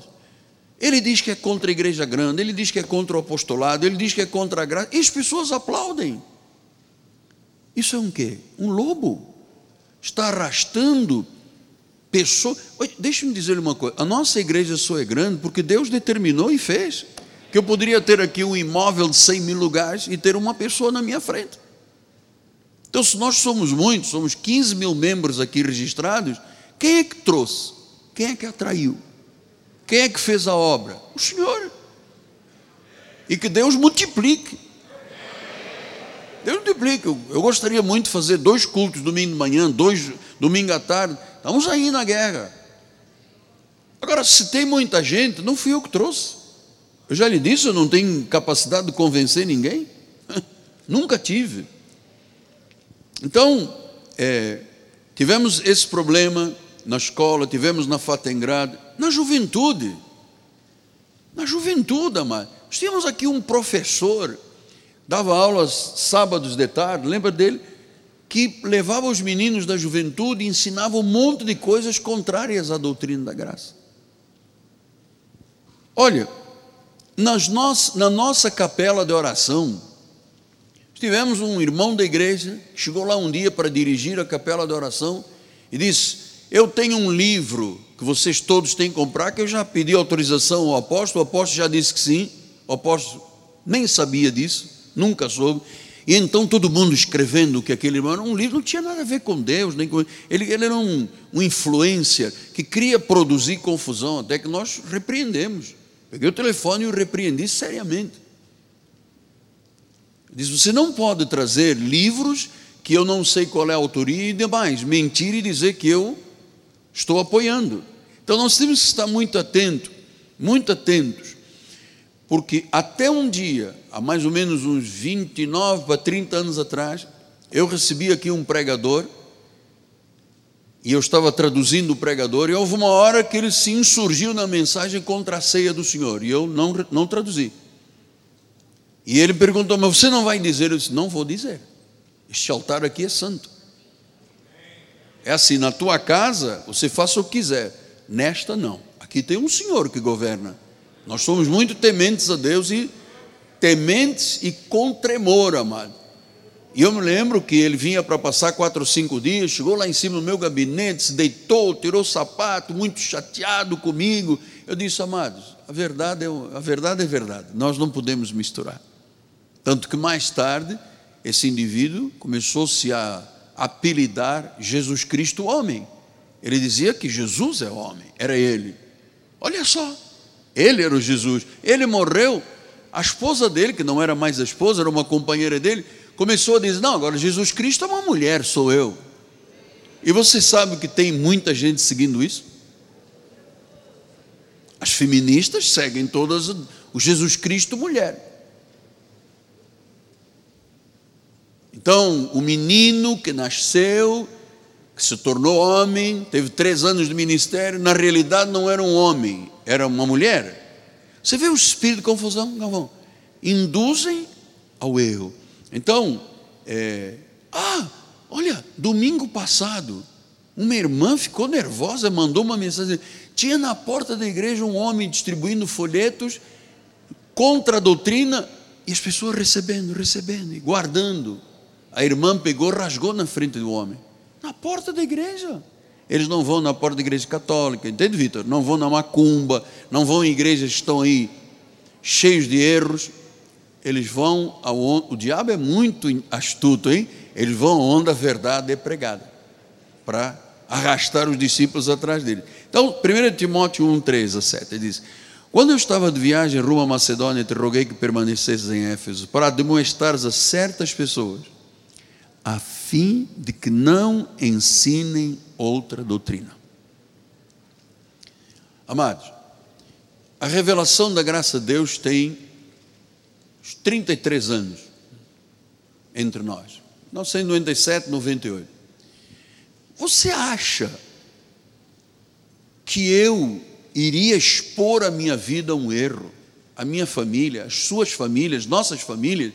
Ele diz que é contra a igreja grande, ele diz que é contra o apostolado, ele diz que é contra a graça. E as pessoas aplaudem. Isso é um quê? Um lobo. Está arrastando pessoas. Deixe-me dizer uma coisa: a nossa igreja só é grande porque Deus determinou e fez que eu poderia ter aqui um imóvel de 100 mil lugares e ter uma pessoa na minha frente. Então, se nós somos muitos, somos 15 mil membros aqui registrados, quem é que trouxe? Quem é que atraiu? Quem é que fez a obra? O Senhor. E que Deus multiplique. Deus multiplique. Eu, eu gostaria muito de fazer dois cultos domingo de manhã, dois domingo à tarde. Estamos aí na guerra. Agora, se tem muita gente, não fui eu que trouxe. Eu já lhe disse, eu não tenho capacidade de convencer ninguém. Nunca tive. Então, é, tivemos esse problema na escola, tivemos na Fatengrad, na juventude. Na juventude, amado. Nós tínhamos aqui um professor, dava aulas sábados de tarde, lembra dele? Que levava os meninos da juventude e ensinava um monte de coisas contrárias à doutrina da graça. Olha, nas noss na nossa capela de oração, tivemos um irmão da igreja que chegou lá um dia para dirigir a capela de oração e disse: Eu tenho um livro que vocês todos têm que comprar, que eu já pedi autorização ao apóstolo, o apóstolo já disse que sim, o apóstolo nem sabia disso, nunca soube. E então todo mundo escrevendo que aquele irmão era um livro, não tinha nada a ver com Deus, nem com ele. Ele era um, um influencer que queria produzir confusão, até que nós repreendemos. Peguei o telefone e o repreendi seriamente. Diz: Você não pode trazer livros que eu não sei qual é a autoria e demais, mentir e dizer que eu estou apoiando. Então nós temos que estar muito atentos, muito atentos, porque até um dia, há mais ou menos uns 29 para 30 anos atrás, eu recebi aqui um pregador e eu estava traduzindo o pregador, e houve uma hora que ele se insurgiu na mensagem contra a ceia do Senhor, e eu não, não traduzi. E ele perguntou: Mas você não vai dizer? Eu disse: Não vou dizer. Este altar aqui é santo. É assim: na tua casa você faça o que quiser, nesta não. Aqui tem um Senhor que governa. Nós somos muito tementes a Deus e tementes e com tremor, amado. E eu me lembro que ele vinha para passar quatro ou cinco dias, chegou lá em cima do meu gabinete, se deitou, tirou o sapato, muito chateado comigo. Eu disse, amados, a verdade é, a verdade é verdade, nós não podemos misturar. Tanto que mais tarde, esse indivíduo começou-se a apelidar Jesus Cristo homem. Ele dizia que Jesus é homem, era ele. Olha só, ele era o Jesus. Ele morreu, a esposa dele, que não era mais a esposa, era uma companheira dele, começou a dizer: Não, agora Jesus Cristo é uma mulher, sou eu. E você sabe que tem muita gente seguindo isso? As feministas seguem todas o Jesus Cristo mulher. Então, o menino que nasceu, que se tornou homem, teve três anos de ministério, na realidade não era um homem, era uma mulher. Você vê o espírito de confusão, Galvão? Induzem ao erro. Então, é, ah, olha, domingo passado, uma irmã ficou nervosa, mandou uma mensagem. Tinha na porta da igreja um homem distribuindo folhetos contra a doutrina e as pessoas recebendo, recebendo e guardando. A irmã pegou, rasgou na frente do homem, na porta da igreja. Eles não vão na porta da igreja católica, entende, Vitor? Não vão na macumba, não vão em igrejas que estão aí cheios de erros. Eles vão aonde. O diabo é muito astuto, hein? Eles vão onde a verdade é pregada, para arrastar os discípulos atrás dele. Então, 1 Timóteo 1, 3 a 7, ele diz: Quando eu estava de viagem rumo à Macedônia, te roguei que permanecesses em Éfeso, para demonstrares a certas pessoas a fim de que não ensinem outra doutrina. Amados, a revelação da graça de Deus tem 33 anos entre nós. 1997, 98. Você acha que eu iria expor a minha vida a um erro? A minha família, as suas famílias, nossas famílias,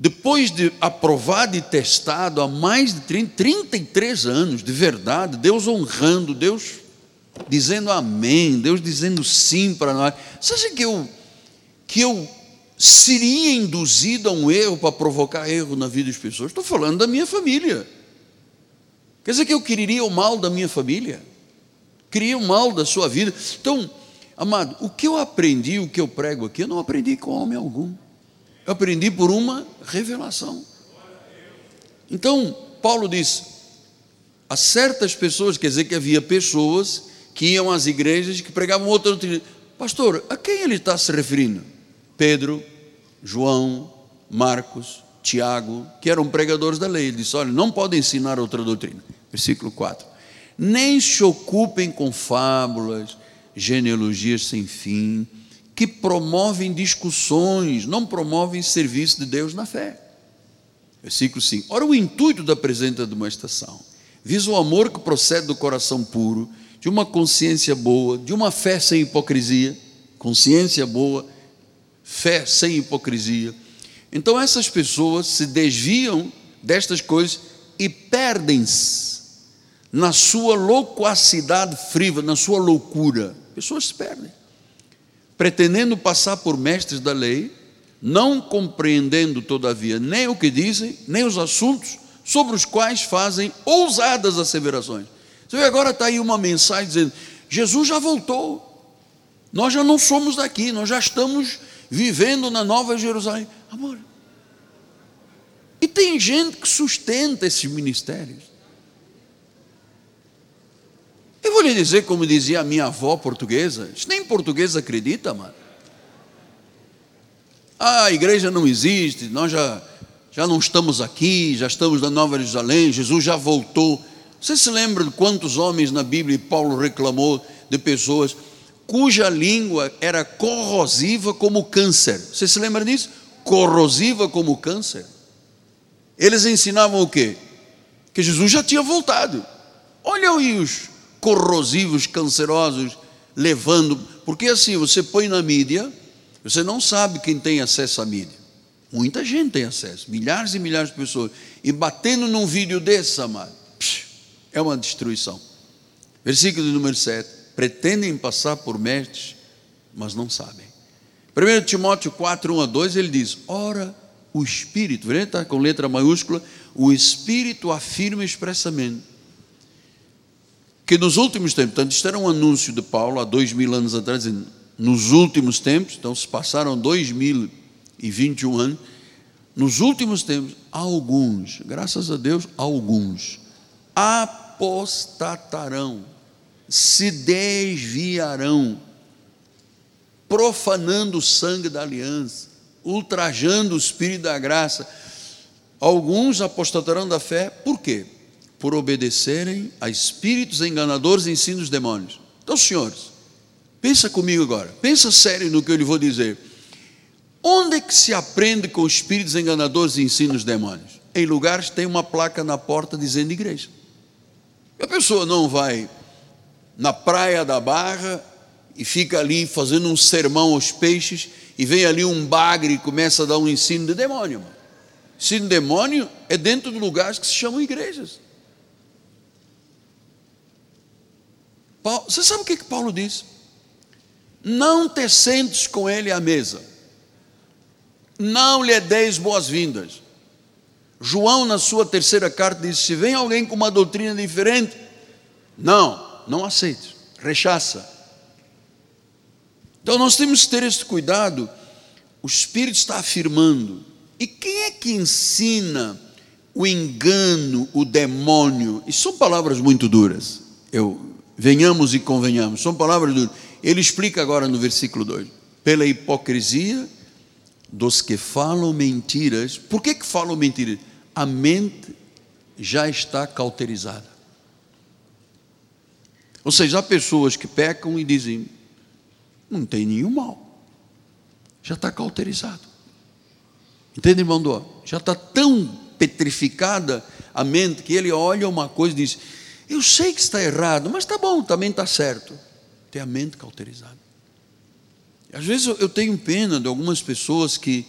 depois de aprovado e testado há mais de 30, 33 anos, de verdade, Deus honrando, Deus dizendo amém, Deus dizendo sim para nós. Você acha que eu, que eu seria induzido a um erro para provocar erro na vida das pessoas? Estou falando da minha família. Quer dizer que eu queria o mal da minha família? Queria o mal da sua vida? Então, amado, o que eu aprendi, o que eu prego aqui, eu não aprendi com homem algum. Eu aprendi por uma revelação. Então, Paulo diz: a certas pessoas, quer dizer que havia pessoas que iam às igrejas que pregavam outra doutrina. Pastor, a quem ele está se referindo? Pedro, João, Marcos, Tiago, que eram pregadores da lei. Ele disse: olha, não podem ensinar outra doutrina. Versículo 4. Nem se ocupem com fábulas, genealogias sem fim que promovem discussões, não promovem serviço de Deus na fé. Versículo 5. Ora, o intuito da presente demonstração visa o amor que procede do coração puro, de uma consciência boa, de uma fé sem hipocrisia, consciência boa, fé sem hipocrisia. Então essas pessoas se desviam destas coisas e perdem-se na sua loquacidade frívola, na sua loucura. Pessoas se perdem. Pretendendo passar por mestres da lei, não compreendendo, todavia, nem o que dizem, nem os assuntos sobre os quais fazem ousadas asseverações. Você vê, agora está aí uma mensagem dizendo: Jesus já voltou, nós já não somos daqui, nós já estamos vivendo na Nova Jerusalém. Amor, e tem gente que sustenta esses ministérios. Eu vou lhe dizer, como dizia a minha avó portuguesa, nem português acredita, mano. Ah, a igreja não existe, nós já, já não estamos aqui, já estamos na Nova Jerusalém, Jesus já voltou. Você se lembra de quantos homens na Bíblia Paulo reclamou de pessoas cuja língua era corrosiva como câncer? Você se lembra disso? Corrosiva como câncer. Eles ensinavam o quê? Que Jesus já tinha voltado. Olha aí os corrosivos, cancerosos, levando. Porque assim, você põe na mídia, você não sabe quem tem acesso à mídia. Muita gente tem acesso, milhares e milhares de pessoas. E batendo num vídeo desse, amado, é uma destruição. Versículo número 7. Pretendem passar por mestres, mas não sabem. 1 Timóteo 4, 1 a 2, ele diz: Ora, o Espírito, está com letra maiúscula, o Espírito afirma expressamente que nos últimos tempos, portanto, isto era um anúncio de Paulo há dois mil anos atrás, nos últimos tempos, então se passaram dois mil e vinte e um anos, nos últimos tempos, alguns, graças a Deus, alguns, apostatarão, se desviarão, profanando o sangue da aliança, ultrajando o espírito da graça. Alguns apostatarão da fé, por quê? Por obedecerem a espíritos enganadores e ensinos demônios. Então, senhores, pensa comigo agora, pensa sério no que eu lhe vou dizer. Onde é que se aprende com espíritos enganadores e ensinos demônios? Em lugares que tem uma placa na porta dizendo igreja. A pessoa não vai na praia da Barra e fica ali fazendo um sermão aos peixes e vem ali um bagre e começa a dar um ensino de demônio. Ensino de demônio é dentro de lugares que se chamam igrejas. Paulo, você sabe o que, que Paulo diz? Não te sentes com ele à mesa, não lhe deis boas-vindas. João, na sua terceira carta, diz: se vem alguém com uma doutrina diferente, não, não aceite, rechaça. Então nós temos que ter esse cuidado. O Espírito está afirmando. E quem é que ensina o engano, o demônio? E são palavras muito duras. Eu venhamos e convenhamos. São palavras do. Ele explica agora no versículo 2: pela hipocrisia dos que falam mentiras. Por que, que falam mentiras? A mente já está cauterizada. Ou seja, há pessoas que pecam e dizem: não tem nenhum mal, já está cauterizado. Entende, irmão? Já está tão petrificada a mente que ele olha uma coisa e diz: eu sei que está errado, mas está bom, também está certo. Tem a mente cauterizada. Às vezes eu tenho pena de algumas pessoas que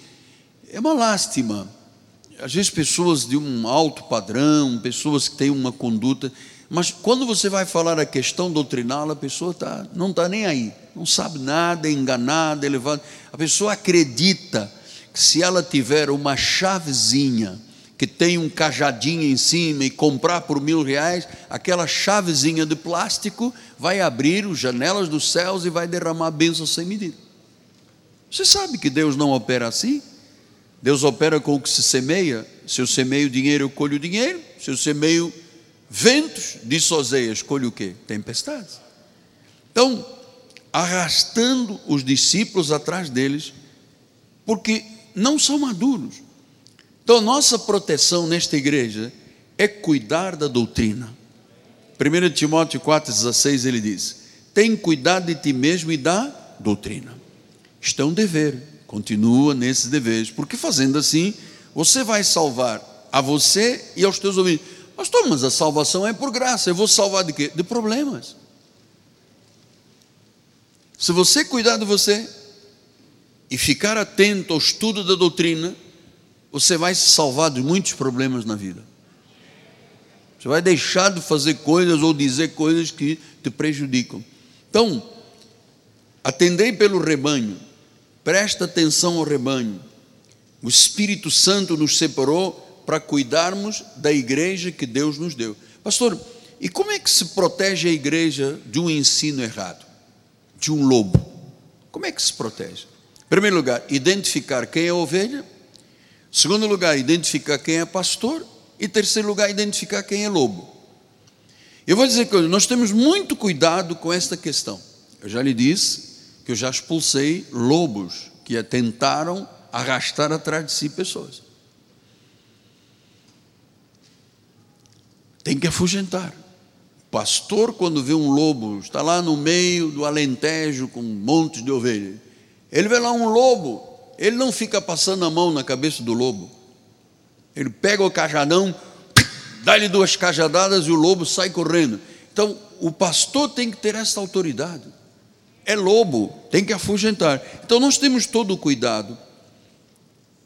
é uma lástima. Às vezes pessoas de um alto padrão, pessoas que têm uma conduta, mas quando você vai falar a questão doutrinal, a pessoa tá, não está nem aí, não sabe nada, é enganada, é levada. A pessoa acredita que se ela tiver uma chavezinha que tem um cajadinho em cima e comprar por mil reais, aquela chavezinha de plástico vai abrir as janelas dos céus e vai derramar bênçãos sem medida. Você sabe que Deus não opera assim? Deus opera com o que se semeia. Se eu semeio dinheiro, eu colho dinheiro. Se eu semeio ventos, dissozeia, escolho o quê? Tempestades. Então, arrastando os discípulos atrás deles, porque não são maduros. Então, nossa proteção nesta igreja é cuidar da doutrina. 1 Timóteo 4,16 ele diz: Tem cuidado de ti mesmo e da doutrina. Isto é um dever, continua nesses deveres, porque fazendo assim, você vai salvar a você e aos teus ouvintes. Pastor, mas a salvação é por graça, eu vou salvar de quê? De problemas. Se você cuidar de você e ficar atento ao estudo da doutrina, você vai se salvar de muitos problemas na vida. Você vai deixar de fazer coisas ou dizer coisas que te prejudicam. Então, Atendei pelo rebanho, presta atenção ao rebanho. O Espírito Santo nos separou para cuidarmos da igreja que Deus nos deu. Pastor, e como é que se protege a igreja de um ensino errado, de um lobo? Como é que se protege? Em primeiro lugar, identificar quem é ovelha. Segundo lugar, identificar quem é pastor. E terceiro lugar, identificar quem é lobo. Eu vou dizer que nós temos muito cuidado com esta questão. Eu já lhe disse que eu já expulsei lobos que tentaram arrastar atrás de si pessoas. Tem que afugentar. Pastor, quando vê um lobo, está lá no meio do alentejo com um monte de ovelhas. Ele vê lá um lobo, ele não fica passando a mão na cabeça do lobo. Ele pega o cajadão, dá-lhe duas cajadadas e o lobo sai correndo. Então, o pastor tem que ter essa autoridade. É lobo, tem que afugentar. Então, nós temos todo o cuidado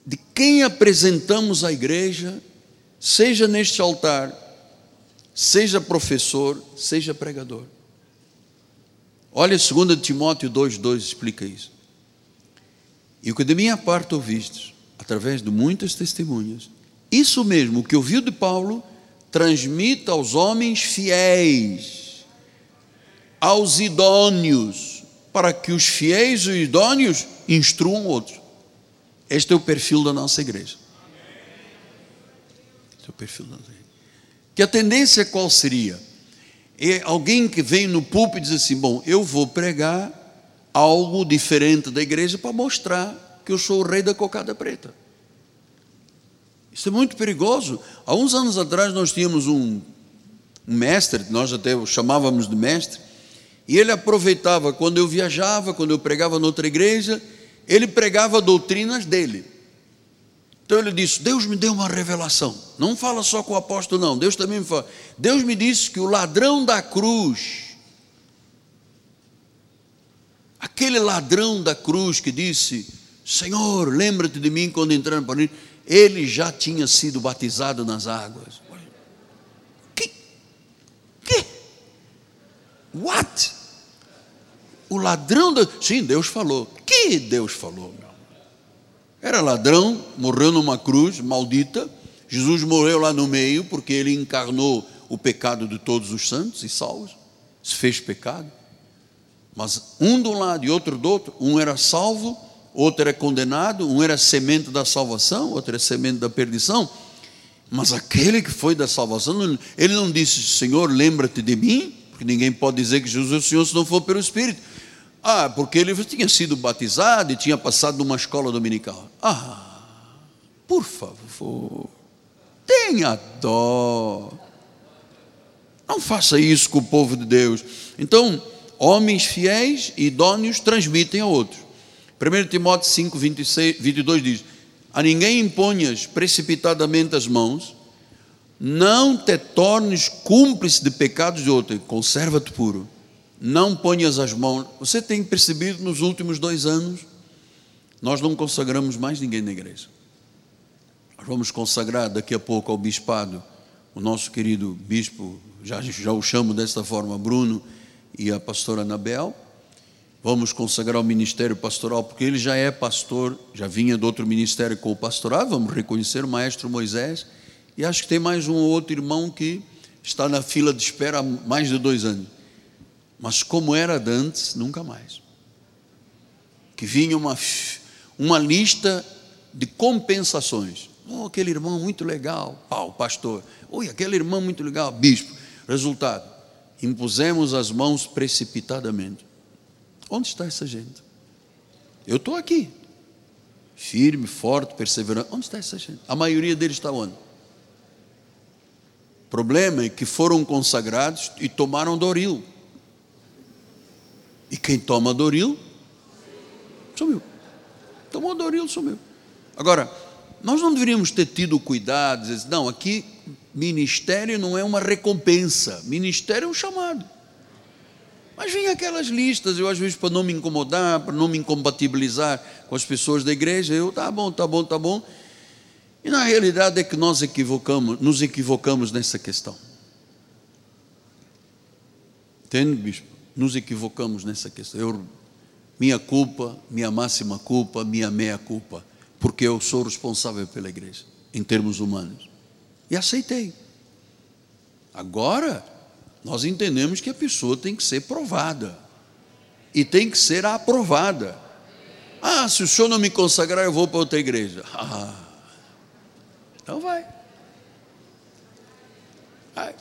de quem apresentamos à igreja, seja neste altar, seja professor, seja pregador. Olha 2 Timóteo 2,2 explica isso. E o que de minha parte ouvistes, através de muitas testemunhas, isso mesmo, o que ouviu de Paulo, transmita aos homens fiéis, aos idôneos, para que os fiéis e idôneos instruam outros. Este é o perfil da nossa igreja. Este é o perfil da nossa igreja. Que a tendência qual seria? É alguém que vem no púlpito e diz assim: Bom, eu vou pregar algo diferente da igreja para mostrar que eu sou o rei da cocada preta. Isso é muito perigoso. Há uns anos atrás nós tínhamos um, um mestre, nós até o chamávamos de mestre, e ele aproveitava quando eu viajava, quando eu pregava noutra igreja, ele pregava doutrinas dele. Então ele disse: Deus me deu uma revelação. Não fala só com o apóstolo, não. Deus também me fala. Deus me disse que o ladrão da cruz, aquele ladrão da cruz que disse: Senhor, lembra-te de mim quando entrar no paraíso, ele já tinha sido batizado nas águas. Que? Que? What? O ladrão da. Sim, Deus falou. Que Deus falou? Era ladrão, morreu numa cruz maldita. Jesus morreu lá no meio porque ele encarnou o pecado de todos os santos e salvos. Se fez pecado. Mas um de um lado e outro do outro, um era salvo, outro era condenado, um era semente da salvação, outro era semente da perdição. Mas aquele que foi da salvação, ele não disse, Senhor, lembra-te de mim, porque ninguém pode dizer que Jesus é o Senhor se não for pelo Espírito. Ah, porque ele tinha sido batizado e tinha passado numa escola dominical. Ah, por favor, tenha dó. Não faça isso com o povo de Deus. Então, homens fiéis e idôneos transmitem a outros. 1 Timóteo 5, 26, 22 diz: A ninguém imponhas precipitadamente as mãos, não te tornes cúmplice de pecados de outro, conserva-te puro não ponhas as mãos. Você tem percebido nos últimos dois anos, nós não consagramos mais ninguém na igreja. Nós vamos consagrar daqui a pouco ao bispado o nosso querido bispo, já, já o chamo desta forma, Bruno, e a pastora Anabel. Vamos consagrar o ministério pastoral, porque ele já é pastor, já vinha do outro ministério com o pastoral. Vamos reconhecer o maestro Moisés. E acho que tem mais um ou outro irmão que está na fila de espera há mais de dois anos. Mas como era antes, nunca mais. Que vinha uma, uma lista de compensações. Oh, aquele irmão muito legal, pau, pastor. Oi, aquele irmão muito legal, bispo. Resultado: impusemos as mãos precipitadamente. Onde está essa gente? Eu estou aqui, firme, forte, perseverante. Onde está essa gente? A maioria deles está onde? O problema é que foram consagrados e tomaram Doril. E quem toma Doril, sumiu. Tomou Doril, sumiu. Agora, nós não deveríamos ter tido cuidado, dizer, não, aqui ministério não é uma recompensa, ministério é um chamado. Mas vem aquelas listas, eu às vezes para não me incomodar, para não me incompatibilizar com as pessoas da igreja, eu, tá bom, tá bom, tá bom. E na realidade é que nós equivocamos, nos equivocamos nessa questão. Entende, bispo? nos equivocamos nessa questão. Eu minha culpa, minha máxima culpa, minha meia culpa, porque eu sou responsável pela igreja, em termos humanos. E aceitei. Agora, nós entendemos que a pessoa tem que ser provada e tem que ser aprovada. Ah, se o senhor não me consagrar, eu vou para outra igreja. Ah, então vai. vai.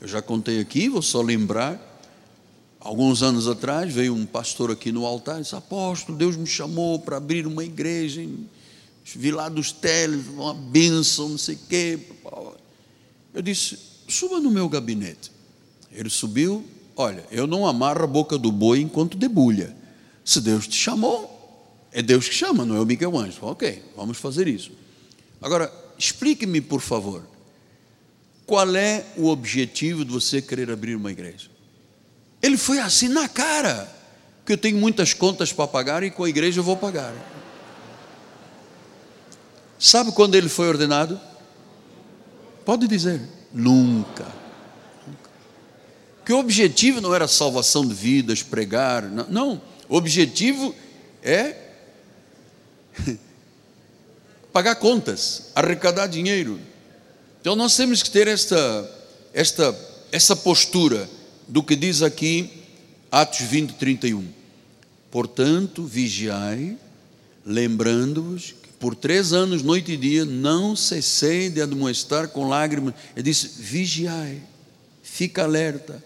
Eu já contei aqui, vou só lembrar. Alguns anos atrás veio um pastor aqui no altar e disse: Apóstolo, Deus me chamou para abrir uma igreja Vilar dos Teles, uma bênção, não sei o quê. Eu disse: Suba no meu gabinete. Ele subiu. Olha, eu não amarro a boca do boi enquanto debulha. Se Deus te chamou, é Deus que chama, não é o Miguel Anjo. Ok, vamos fazer isso. Agora, explique-me, por favor, qual é o objetivo de você querer abrir uma igreja? Ele foi assim na cara, que eu tenho muitas contas para pagar e com a igreja eu vou pagar. Sabe quando ele foi ordenado? Pode dizer, nunca. Que o objetivo não era salvação de vidas, pregar, não, não. O objetivo é pagar contas, arrecadar dinheiro. Então nós temos que ter esta, esta, essa postura do que diz aqui Atos 20, 31. Portanto, vigiai, lembrando-vos por três anos, noite e dia, não cessei de admoestar com lágrimas. Ele disse: vigiai, fica alerta.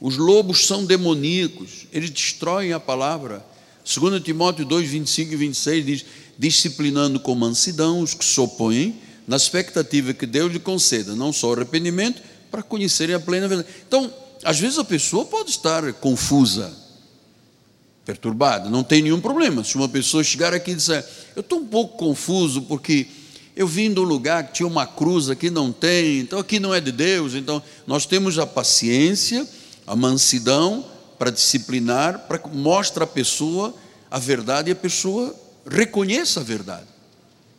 Os lobos são demoníacos, eles destroem a palavra. 2 Timóteo 2, 25 e 26 diz: disciplinando com mansidão os que se opõem, na expectativa que Deus lhe conceda não só arrependimento, para conhecerem a plena verdade. Então, às vezes a pessoa pode estar confusa, perturbada, não tem nenhum problema. Se uma pessoa chegar aqui e disser, eu estou um pouco confuso porque eu vim de um lugar que tinha uma cruz, aqui não tem, então aqui não é de Deus. Então, nós temos a paciência, a mansidão para disciplinar, para que mostre à pessoa a verdade e a pessoa reconheça a verdade.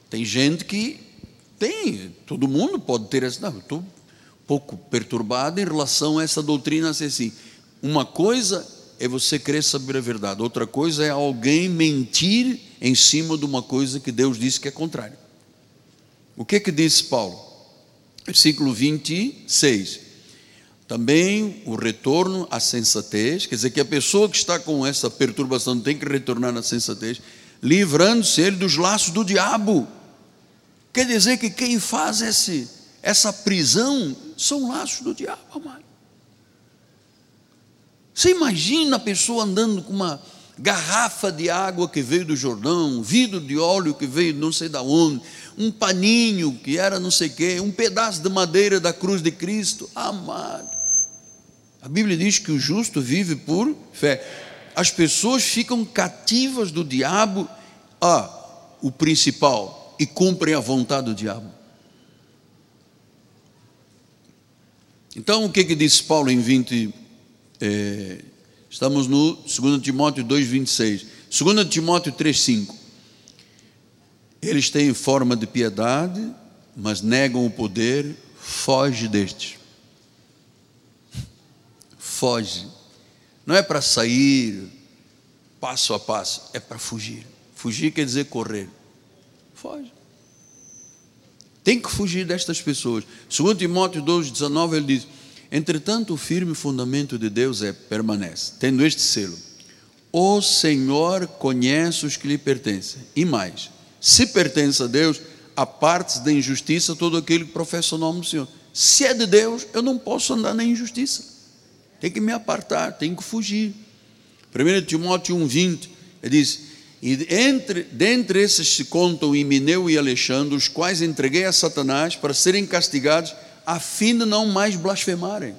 Tem gente que tem, todo mundo pode ter essa, não, estou um pouco perturbado em relação a essa doutrina assim. Uma coisa é você querer saber a verdade, outra coisa é alguém mentir em cima de uma coisa que Deus disse que é contrária. O que que disse Paulo? Versículo 26. Também o retorno à sensatez, quer dizer que a pessoa que está com essa perturbação tem que retornar à sensatez livrando-se ele dos laços do diabo. Quer dizer que quem faz esse, essa prisão são laços do diabo, amado. Você imagina a pessoa andando com uma garrafa de água que veio do Jordão, um vidro de óleo que veio não sei da onde, um paninho que era não sei quê, um pedaço de madeira da cruz de Cristo, amado. A Bíblia diz que o justo vive por fé as pessoas ficam cativas do diabo, a o principal, e cumprem a vontade do diabo. Então, o que, que disse Paulo em 20? É, estamos no 2 Timóteo 2, 26. 2 Timóteo 3, 5. Eles têm forma de piedade, mas negam o poder, foge destes. Foge não é para sair passo a passo, é para fugir. Fugir quer dizer correr. Foge. Tem que fugir destas pessoas. Segundo Timóteo 2, 19, ele diz: Entretanto, o firme fundamento de Deus é permanece, tendo este selo. O Senhor conhece os que lhe pertencem. E mais, se pertence a Deus, aparte da injustiça todo aquele que professa o nome do Senhor. Se é de Deus, eu não posso andar na injustiça tem que me apartar, tem que fugir. 1 Timóteo 1,20, ele diz: E entre, dentre esses se contam Imineu e Alexandre, os quais entreguei a Satanás para serem castigados, a fim de não mais blasfemarem.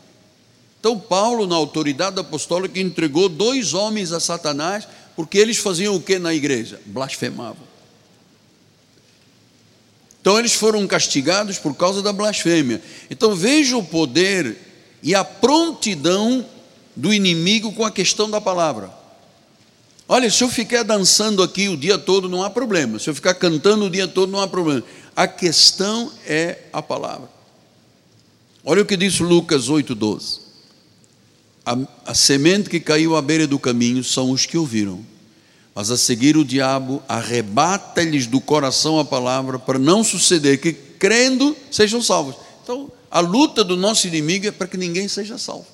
Então, Paulo, na autoridade apostólica, entregou dois homens a Satanás, porque eles faziam o que na igreja? Blasfemavam. Então, eles foram castigados por causa da blasfêmia. Então, veja o poder e a prontidão do inimigo com a questão da palavra. Olha, se eu ficar dançando aqui o dia todo, não há problema. Se eu ficar cantando o dia todo, não há problema. A questão é a palavra. Olha o que diz Lucas 8,12. A, a semente que caiu à beira do caminho são os que ouviram. Mas a seguir o diabo arrebata-lhes do coração a palavra para não suceder que crendo sejam salvos. Então, a luta do nosso inimigo é para que ninguém seja salvo.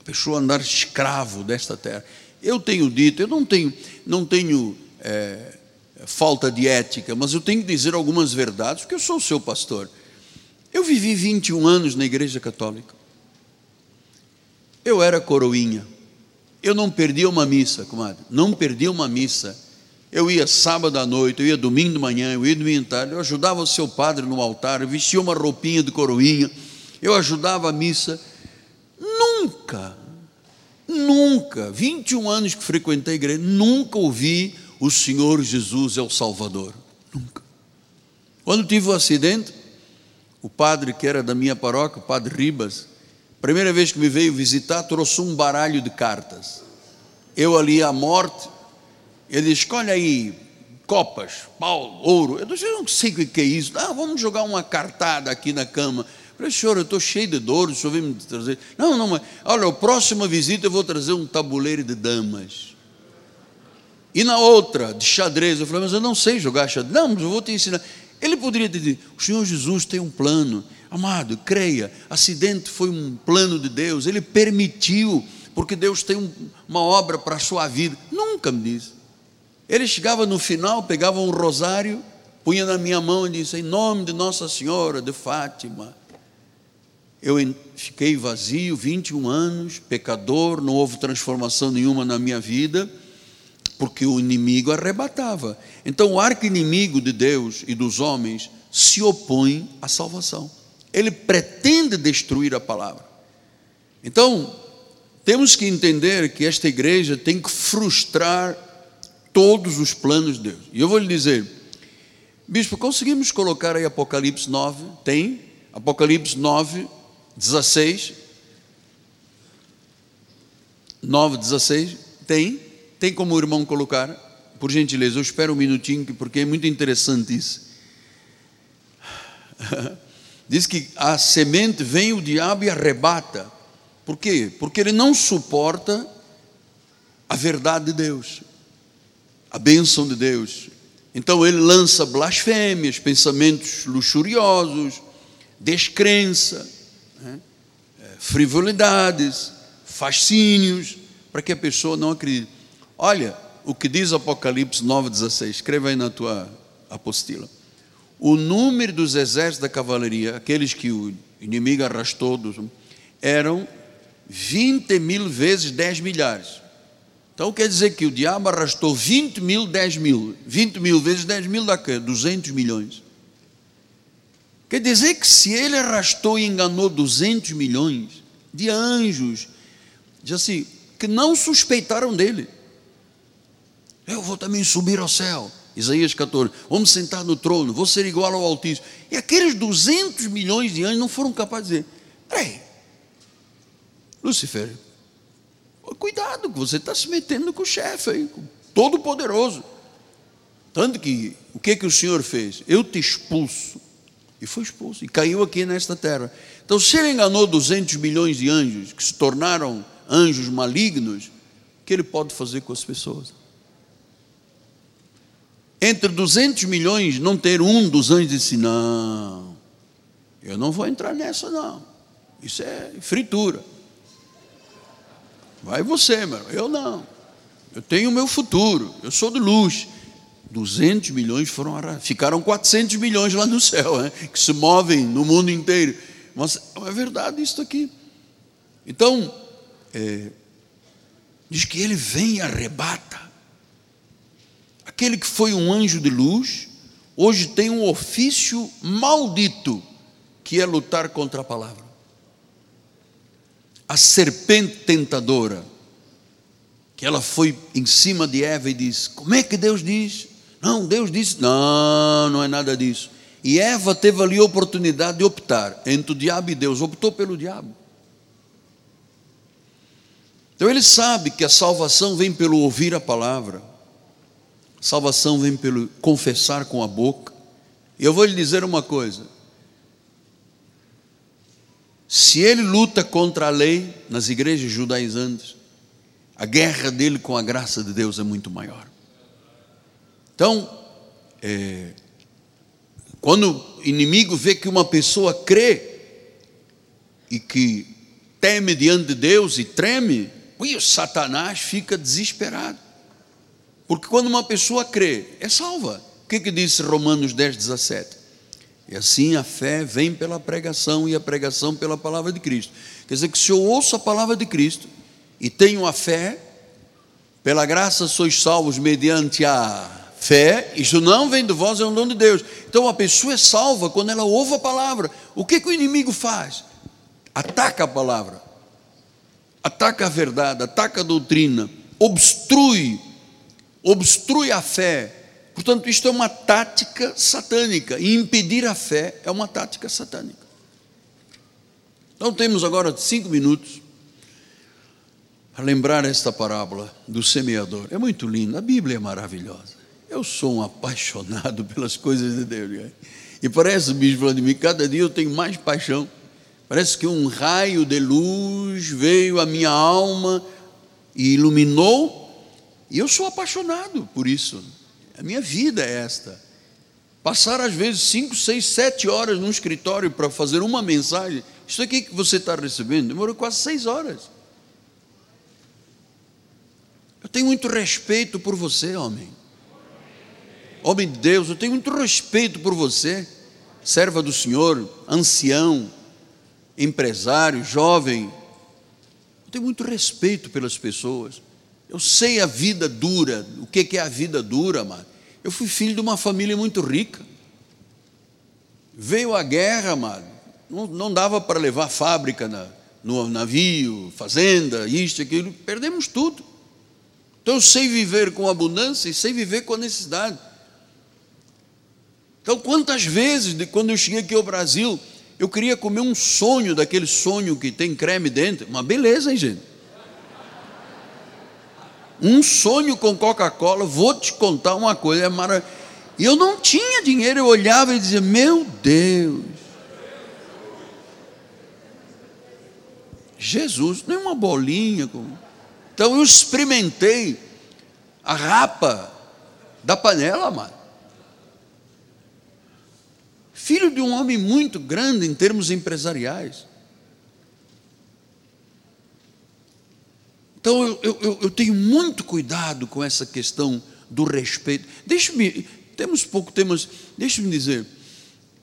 A pessoa andar escravo desta terra. Eu tenho dito, eu não tenho, não tenho é, falta de ética, mas eu tenho que dizer algumas verdades, porque eu sou o seu pastor. Eu vivi 21 anos na igreja católica. Eu era coroinha. Eu não perdia uma missa, comadre. Não perdia uma missa. Eu ia sábado à noite, eu ia domingo de manhã, eu ia domingo de tarde, eu ajudava o seu padre no altar, eu vestia uma roupinha de coroinha, eu ajudava a missa. Nunca, nunca, 21 anos que frequentei a igreja, nunca ouvi o Senhor Jesus é o Salvador. Nunca. Quando tive o um acidente, o padre que era da minha paróquia, o padre Ribas, primeira vez que me veio visitar, trouxe um baralho de cartas. Eu ali à morte, ele escolhe aí copas, pau, ouro. Eu disse, eu não sei o que é isso. Ah, vamos jogar uma cartada aqui na cama. Eu falei, senhor, eu estou cheio de dor, o senhor vem me trazer. Não, não, mas olha, a próxima visita eu vou trazer um tabuleiro de damas. E na outra, de xadrez, eu falei, mas eu não sei jogar xadrez. Não, mas eu vou te ensinar. Ele poderia dito: o Senhor Jesus tem um plano. Amado, creia, acidente foi um plano de Deus, ele permitiu, porque Deus tem um, uma obra para a sua vida. Nunca me disse. Ele chegava no final, pegava um rosário, punha na minha mão e disse: Em nome de Nossa Senhora de Fátima. Eu fiquei vazio, 21 anos, pecador, não houve transformação nenhuma na minha vida porque o inimigo arrebatava. Então, o arco-inimigo de Deus e dos homens se opõe à salvação. Ele pretende destruir a palavra. Então, temos que entender que esta igreja tem que frustrar todos os planos de Deus. E eu vou lhe dizer, bispo, conseguimos colocar aí Apocalipse 9? Tem? Apocalipse 9, 16. 9, 16. Tem? Tem como o irmão colocar? Por gentileza, eu espero um minutinho, porque é muito interessante isso. Diz que a semente vem o diabo e arrebata. Por quê? Porque ele não suporta a verdade de Deus, a bênção de Deus. Então ele lança blasfêmias, pensamentos luxuriosos, descrença, né? É, frivolidades, fascínios, para que a pessoa não acredite. Olha o que diz Apocalipse 9,16, escreva aí na tua apostila. O número dos exércitos da cavalaria, aqueles que o inimigo arrastou, eram 20 mil vezes 10 milhares. Então quer dizer que o diabo arrastou 20 mil, 10 mil. 20 mil vezes 10 mil dá quê? 200 milhões. Quer dizer que se ele arrastou e enganou 200 milhões de anjos, diz assim, que não suspeitaram dele. Eu vou também subir ao céu. Isaías 14. Vamos sentar no trono, vou ser igual ao Altíssimo. E aqueles 200 milhões de anjos não foram capazes de dizer: Peraí, Lúcifer, cuidado, que você está se metendo com o chefe aí, todo-poderoso. Tanto que, o que que o Senhor fez? Eu te expulso. E foi expulso, e caiu aqui nesta terra. Então, se ele enganou 200 milhões de anjos, que se tornaram anjos malignos, o que ele pode fazer com as pessoas? Entre 200 milhões, não ter um dos anjos disse: Não, eu não vou entrar nessa, não. Isso é fritura. Vai você, meu, eu não. Eu tenho o meu futuro, eu sou de luz. 200 milhões foram ficaram 400 milhões lá no céu, né, que se movem no mundo inteiro. Mas é verdade isso aqui. Então, é, diz que ele vem e arrebata aquele que foi um anjo de luz, hoje tem um ofício maldito, que é lutar contra a palavra. A serpente tentadora, que ela foi em cima de Eva e disse: Como é que Deus diz? Não, Deus disse: Não, não é nada disso. E Eva teve ali a oportunidade de optar entre o diabo e Deus, optou pelo diabo. Então ele sabe que a salvação vem pelo ouvir a palavra. Salvação vem pelo confessar com a boca. E eu vou lhe dizer uma coisa: se ele luta contra a lei nas igrejas judaizantes, a guerra dele com a graça de Deus é muito maior. Então, é, quando o inimigo vê que uma pessoa crê e que teme diante de Deus e treme, o Satanás fica desesperado. Porque quando uma pessoa crê, é salva. O que, que disse Romanos 10, 17? E assim a fé vem pela pregação e a pregação pela palavra de Cristo. Quer dizer que se eu ouço a palavra de Cristo e tenho a fé, pela graça sois salvos mediante a fé, isso não vem de vós, é um dom de Deus. Então a pessoa é salva quando ela ouve a palavra. O que, que o inimigo faz? Ataca a palavra, ataca a verdade, ataca a doutrina, obstrui, obstrui a fé. Portanto, isto é uma tática satânica, e impedir a fé é uma tática satânica. Então temos agora cinco minutos para lembrar esta parábola do semeador. É muito linda, a Bíblia é maravilhosa. Eu sou um apaixonado pelas coisas de Deus. E parece, bispo Vladimir, cada dia eu tenho mais paixão. Parece que um raio de luz veio à minha alma e iluminou, e eu sou apaixonado por isso. A minha vida é esta. Passar às vezes cinco, seis, sete horas num escritório para fazer uma mensagem. Isso aqui que você está recebendo demorou quase seis horas. Eu tenho muito respeito por você, homem homem de Deus, eu tenho muito respeito por você, serva do Senhor, ancião, empresário, jovem. Eu tenho muito respeito pelas pessoas. Eu sei a vida dura, o que é a vida dura, mano. Eu fui filho de uma família muito rica. Veio a guerra, mano. Não, não dava para levar fábrica na, no navio, fazenda, isto, aquilo. Perdemos tudo. Então eu sei viver com abundância e sei viver com a necessidade. Então, quantas vezes, de quando eu cheguei aqui ao Brasil, eu queria comer um sonho, daquele sonho que tem creme dentro. Uma beleza, hein, gente? Um sonho com Coca-Cola, vou te contar uma coisa, é maravilhoso. Eu não tinha dinheiro, eu olhava e dizia: Meu Deus, Jesus, nem uma bolinha. Então eu experimentei a rapa da panela, mano filho de um homem muito grande em termos empresariais. Então eu, eu, eu tenho muito cuidado com essa questão do respeito. Deixe-me, temos pouco temos, deixe-me dizer,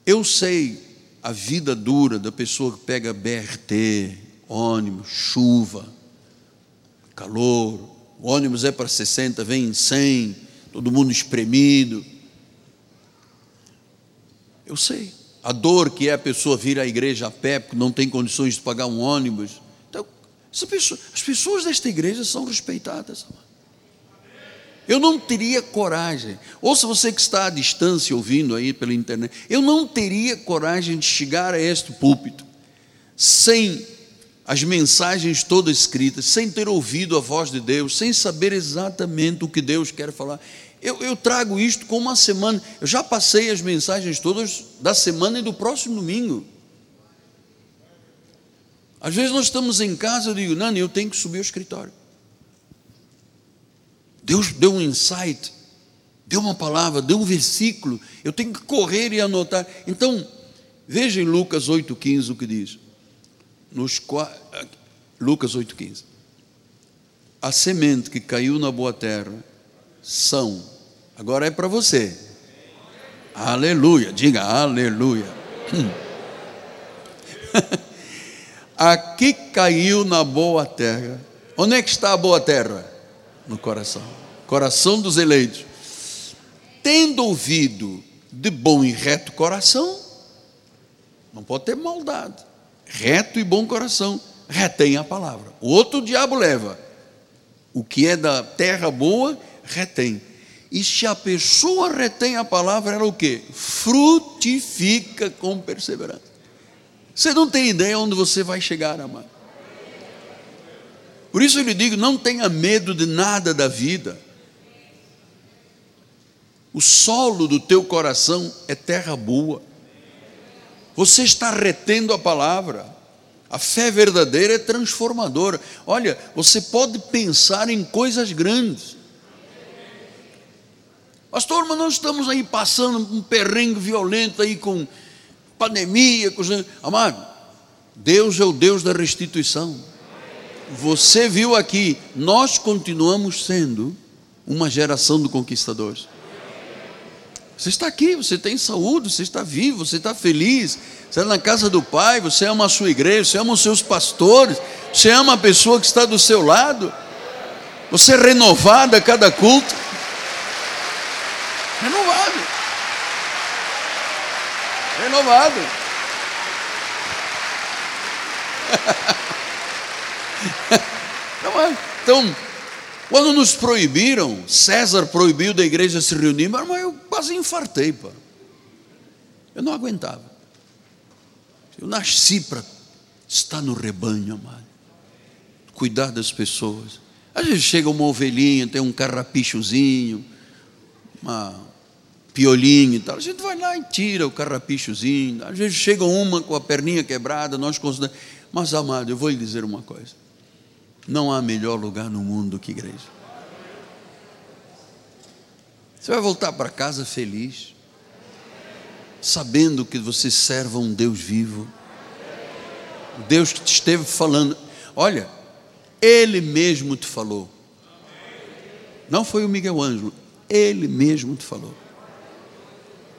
eu sei a vida dura da pessoa que pega BRT, ônibus, chuva, calor, o ônibus é para 60, vem em 100, todo mundo espremido. Eu sei. A dor que é a pessoa vir à igreja a pé, porque não tem condições de pagar um ônibus. As pessoas desta igreja são respeitadas. Eu não teria coragem. Ouça você que está à distância ouvindo aí pela internet. Eu não teria coragem de chegar a este púlpito sem as mensagens todas escritas, sem ter ouvido a voz de Deus, sem saber exatamente o que Deus quer falar. Eu, eu trago isto com uma semana. Eu já passei as mensagens todas da semana e do próximo domingo. Às vezes nós estamos em casa, eu digo, Nani, eu tenho que subir ao escritório. Deus deu um insight, deu uma palavra, deu um versículo, eu tenho que correr e anotar. Então, veja em Lucas 8,15 o que diz. Nos, Lucas 8,15. A semente que caiu na boa terra são Agora é para você. Aleluia, diga aleluia. Aqui caiu na boa terra. Onde é que está a boa terra? No coração. Coração dos eleitos. Tendo ouvido de bom e reto coração, não pode ter maldade. Reto e bom coração, retém a palavra. O outro diabo leva. O que é da terra boa, retém e se a pessoa retém a palavra, ela o que? Frutifica com perseverança. Você não tem ideia onde você vai chegar, amado. Por isso eu lhe digo: não tenha medo de nada da vida. O solo do teu coração é terra boa. Você está retendo a palavra. A fé verdadeira é transformadora. Olha, você pode pensar em coisas grandes. Pastor, mas nós estamos aí passando um perrengue violento aí com pandemia, com... amado. Deus é o Deus da restituição. Você viu aqui, nós continuamos sendo uma geração de conquistadores. Você está aqui, você tem saúde, você está vivo, você está feliz, você está na casa do Pai, você ama a sua igreja, você ama os seus pastores, você ama a pessoa que está do seu lado, você é renovado a cada culto. Renovado. Renovado. Então, quando nos proibiram, César proibiu da igreja se reunir, mas eu quase infartei, pá. Eu não aguentava. Eu nasci para estar no rebanho, amado. Cuidar das pessoas. Às vezes chega uma ovelhinha, tem um carrapichozinho, uma piolinho e tal. A gente vai lá e tira o carrapichozinho. Às vezes chega uma com a perninha quebrada, nós consideramos. Mas, amado, eu vou lhe dizer uma coisa. Não há melhor lugar no mundo do que igreja. Você vai voltar para casa feliz, sabendo que você serva um Deus vivo. Deus que te esteve falando. Olha, Ele mesmo te falou. Não foi o Miguel Ângelo, Ele mesmo te falou.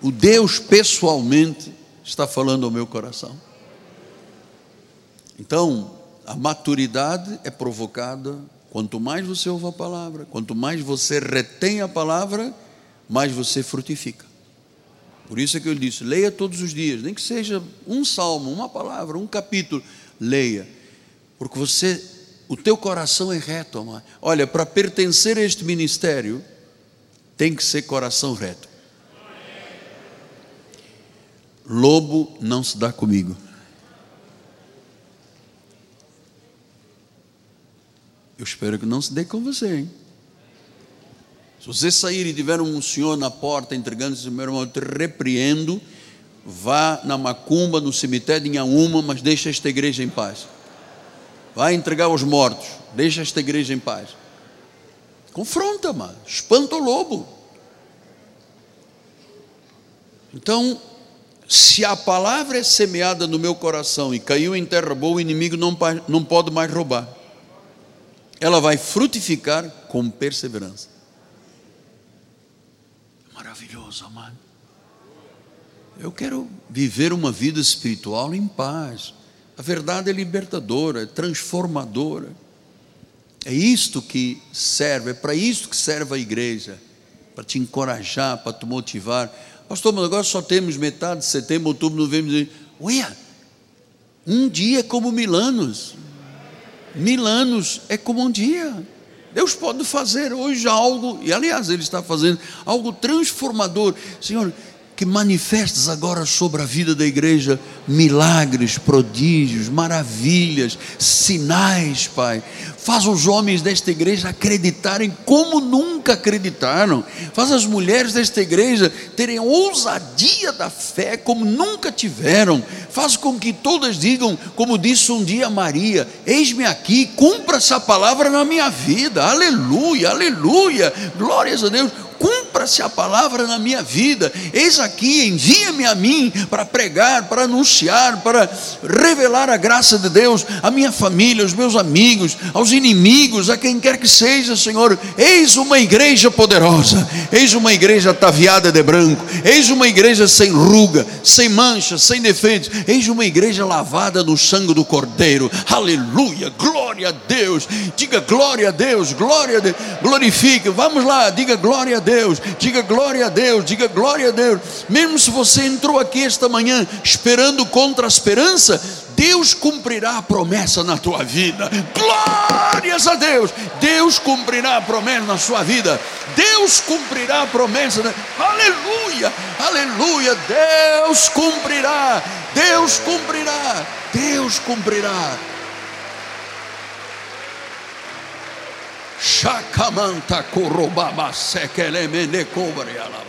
O Deus pessoalmente está falando ao meu coração. Então, a maturidade é provocada quanto mais você ouve a palavra, quanto mais você retém a palavra, mais você frutifica. Por isso é que eu disse: leia todos os dias, nem que seja um salmo, uma palavra, um capítulo, leia, porque você, o teu coração é reto, amado. Olha, para pertencer a este ministério, tem que ser coração reto. Lobo não se dá comigo. Eu espero que não se dê com você, hein? Se você sair e tiver um senhor na porta entregando-se, meu irmão, eu te repreendo, vá na macumba, no cemitério de Inhaúma, mas deixa esta igreja em paz. Vai entregar os mortos, deixa esta igreja em paz. Confronta, mano, espanta o lobo. Então, se a palavra é semeada no meu coração e caiu em terra boa, o inimigo não, não pode mais roubar. Ela vai frutificar com perseverança. Maravilhoso, amado. Eu quero viver uma vida espiritual em paz. A verdade é libertadora, é transformadora. É isto que serve, é para isto que serve a igreja, para te encorajar, para te motivar Pastor, mas agora só temos metade de setembro, outubro, novembro. Ué, um dia é como mil anos. Mil anos é como um dia. Deus pode fazer hoje algo, e aliás, Ele está fazendo algo transformador. Senhor, que manifestes agora sobre a vida da igreja milagres, prodígios, maravilhas, sinais, Pai. Faz os homens desta igreja acreditarem como nunca acreditaram. Faz as mulheres desta igreja terem ousadia da fé como nunca tiveram. Faz com que todas digam, como disse um dia Maria: Eis-me aqui, cumpra essa palavra na minha vida. Aleluia, aleluia. Glórias a Deus cumpra-se a palavra na minha vida. Eis aqui, envia-me a mim para pregar, para anunciar, para revelar a graça de Deus à minha família, aos meus amigos, aos inimigos, a quem quer que seja, Senhor. Eis uma igreja poderosa, eis uma igreja ataviada de branco, eis uma igreja sem ruga, sem mancha, sem defeitos, eis uma igreja lavada no sangue do Cordeiro. Aleluia, glória a Deus. Diga glória a Deus, glória a Deus. Glorifique. Vamos lá, diga glória a Deus diga glória a Deus, diga glória a Deus. Mesmo se você entrou aqui esta manhã esperando contra a esperança, Deus cumprirá a promessa na tua vida. Glórias a Deus! Deus cumprirá a promessa na sua vida. Deus cumprirá a promessa. Aleluia! Aleluia! Deus cumprirá. Deus cumprirá. Deus cumprirá. Shakamanta korobaba sekelemene kobre alabas.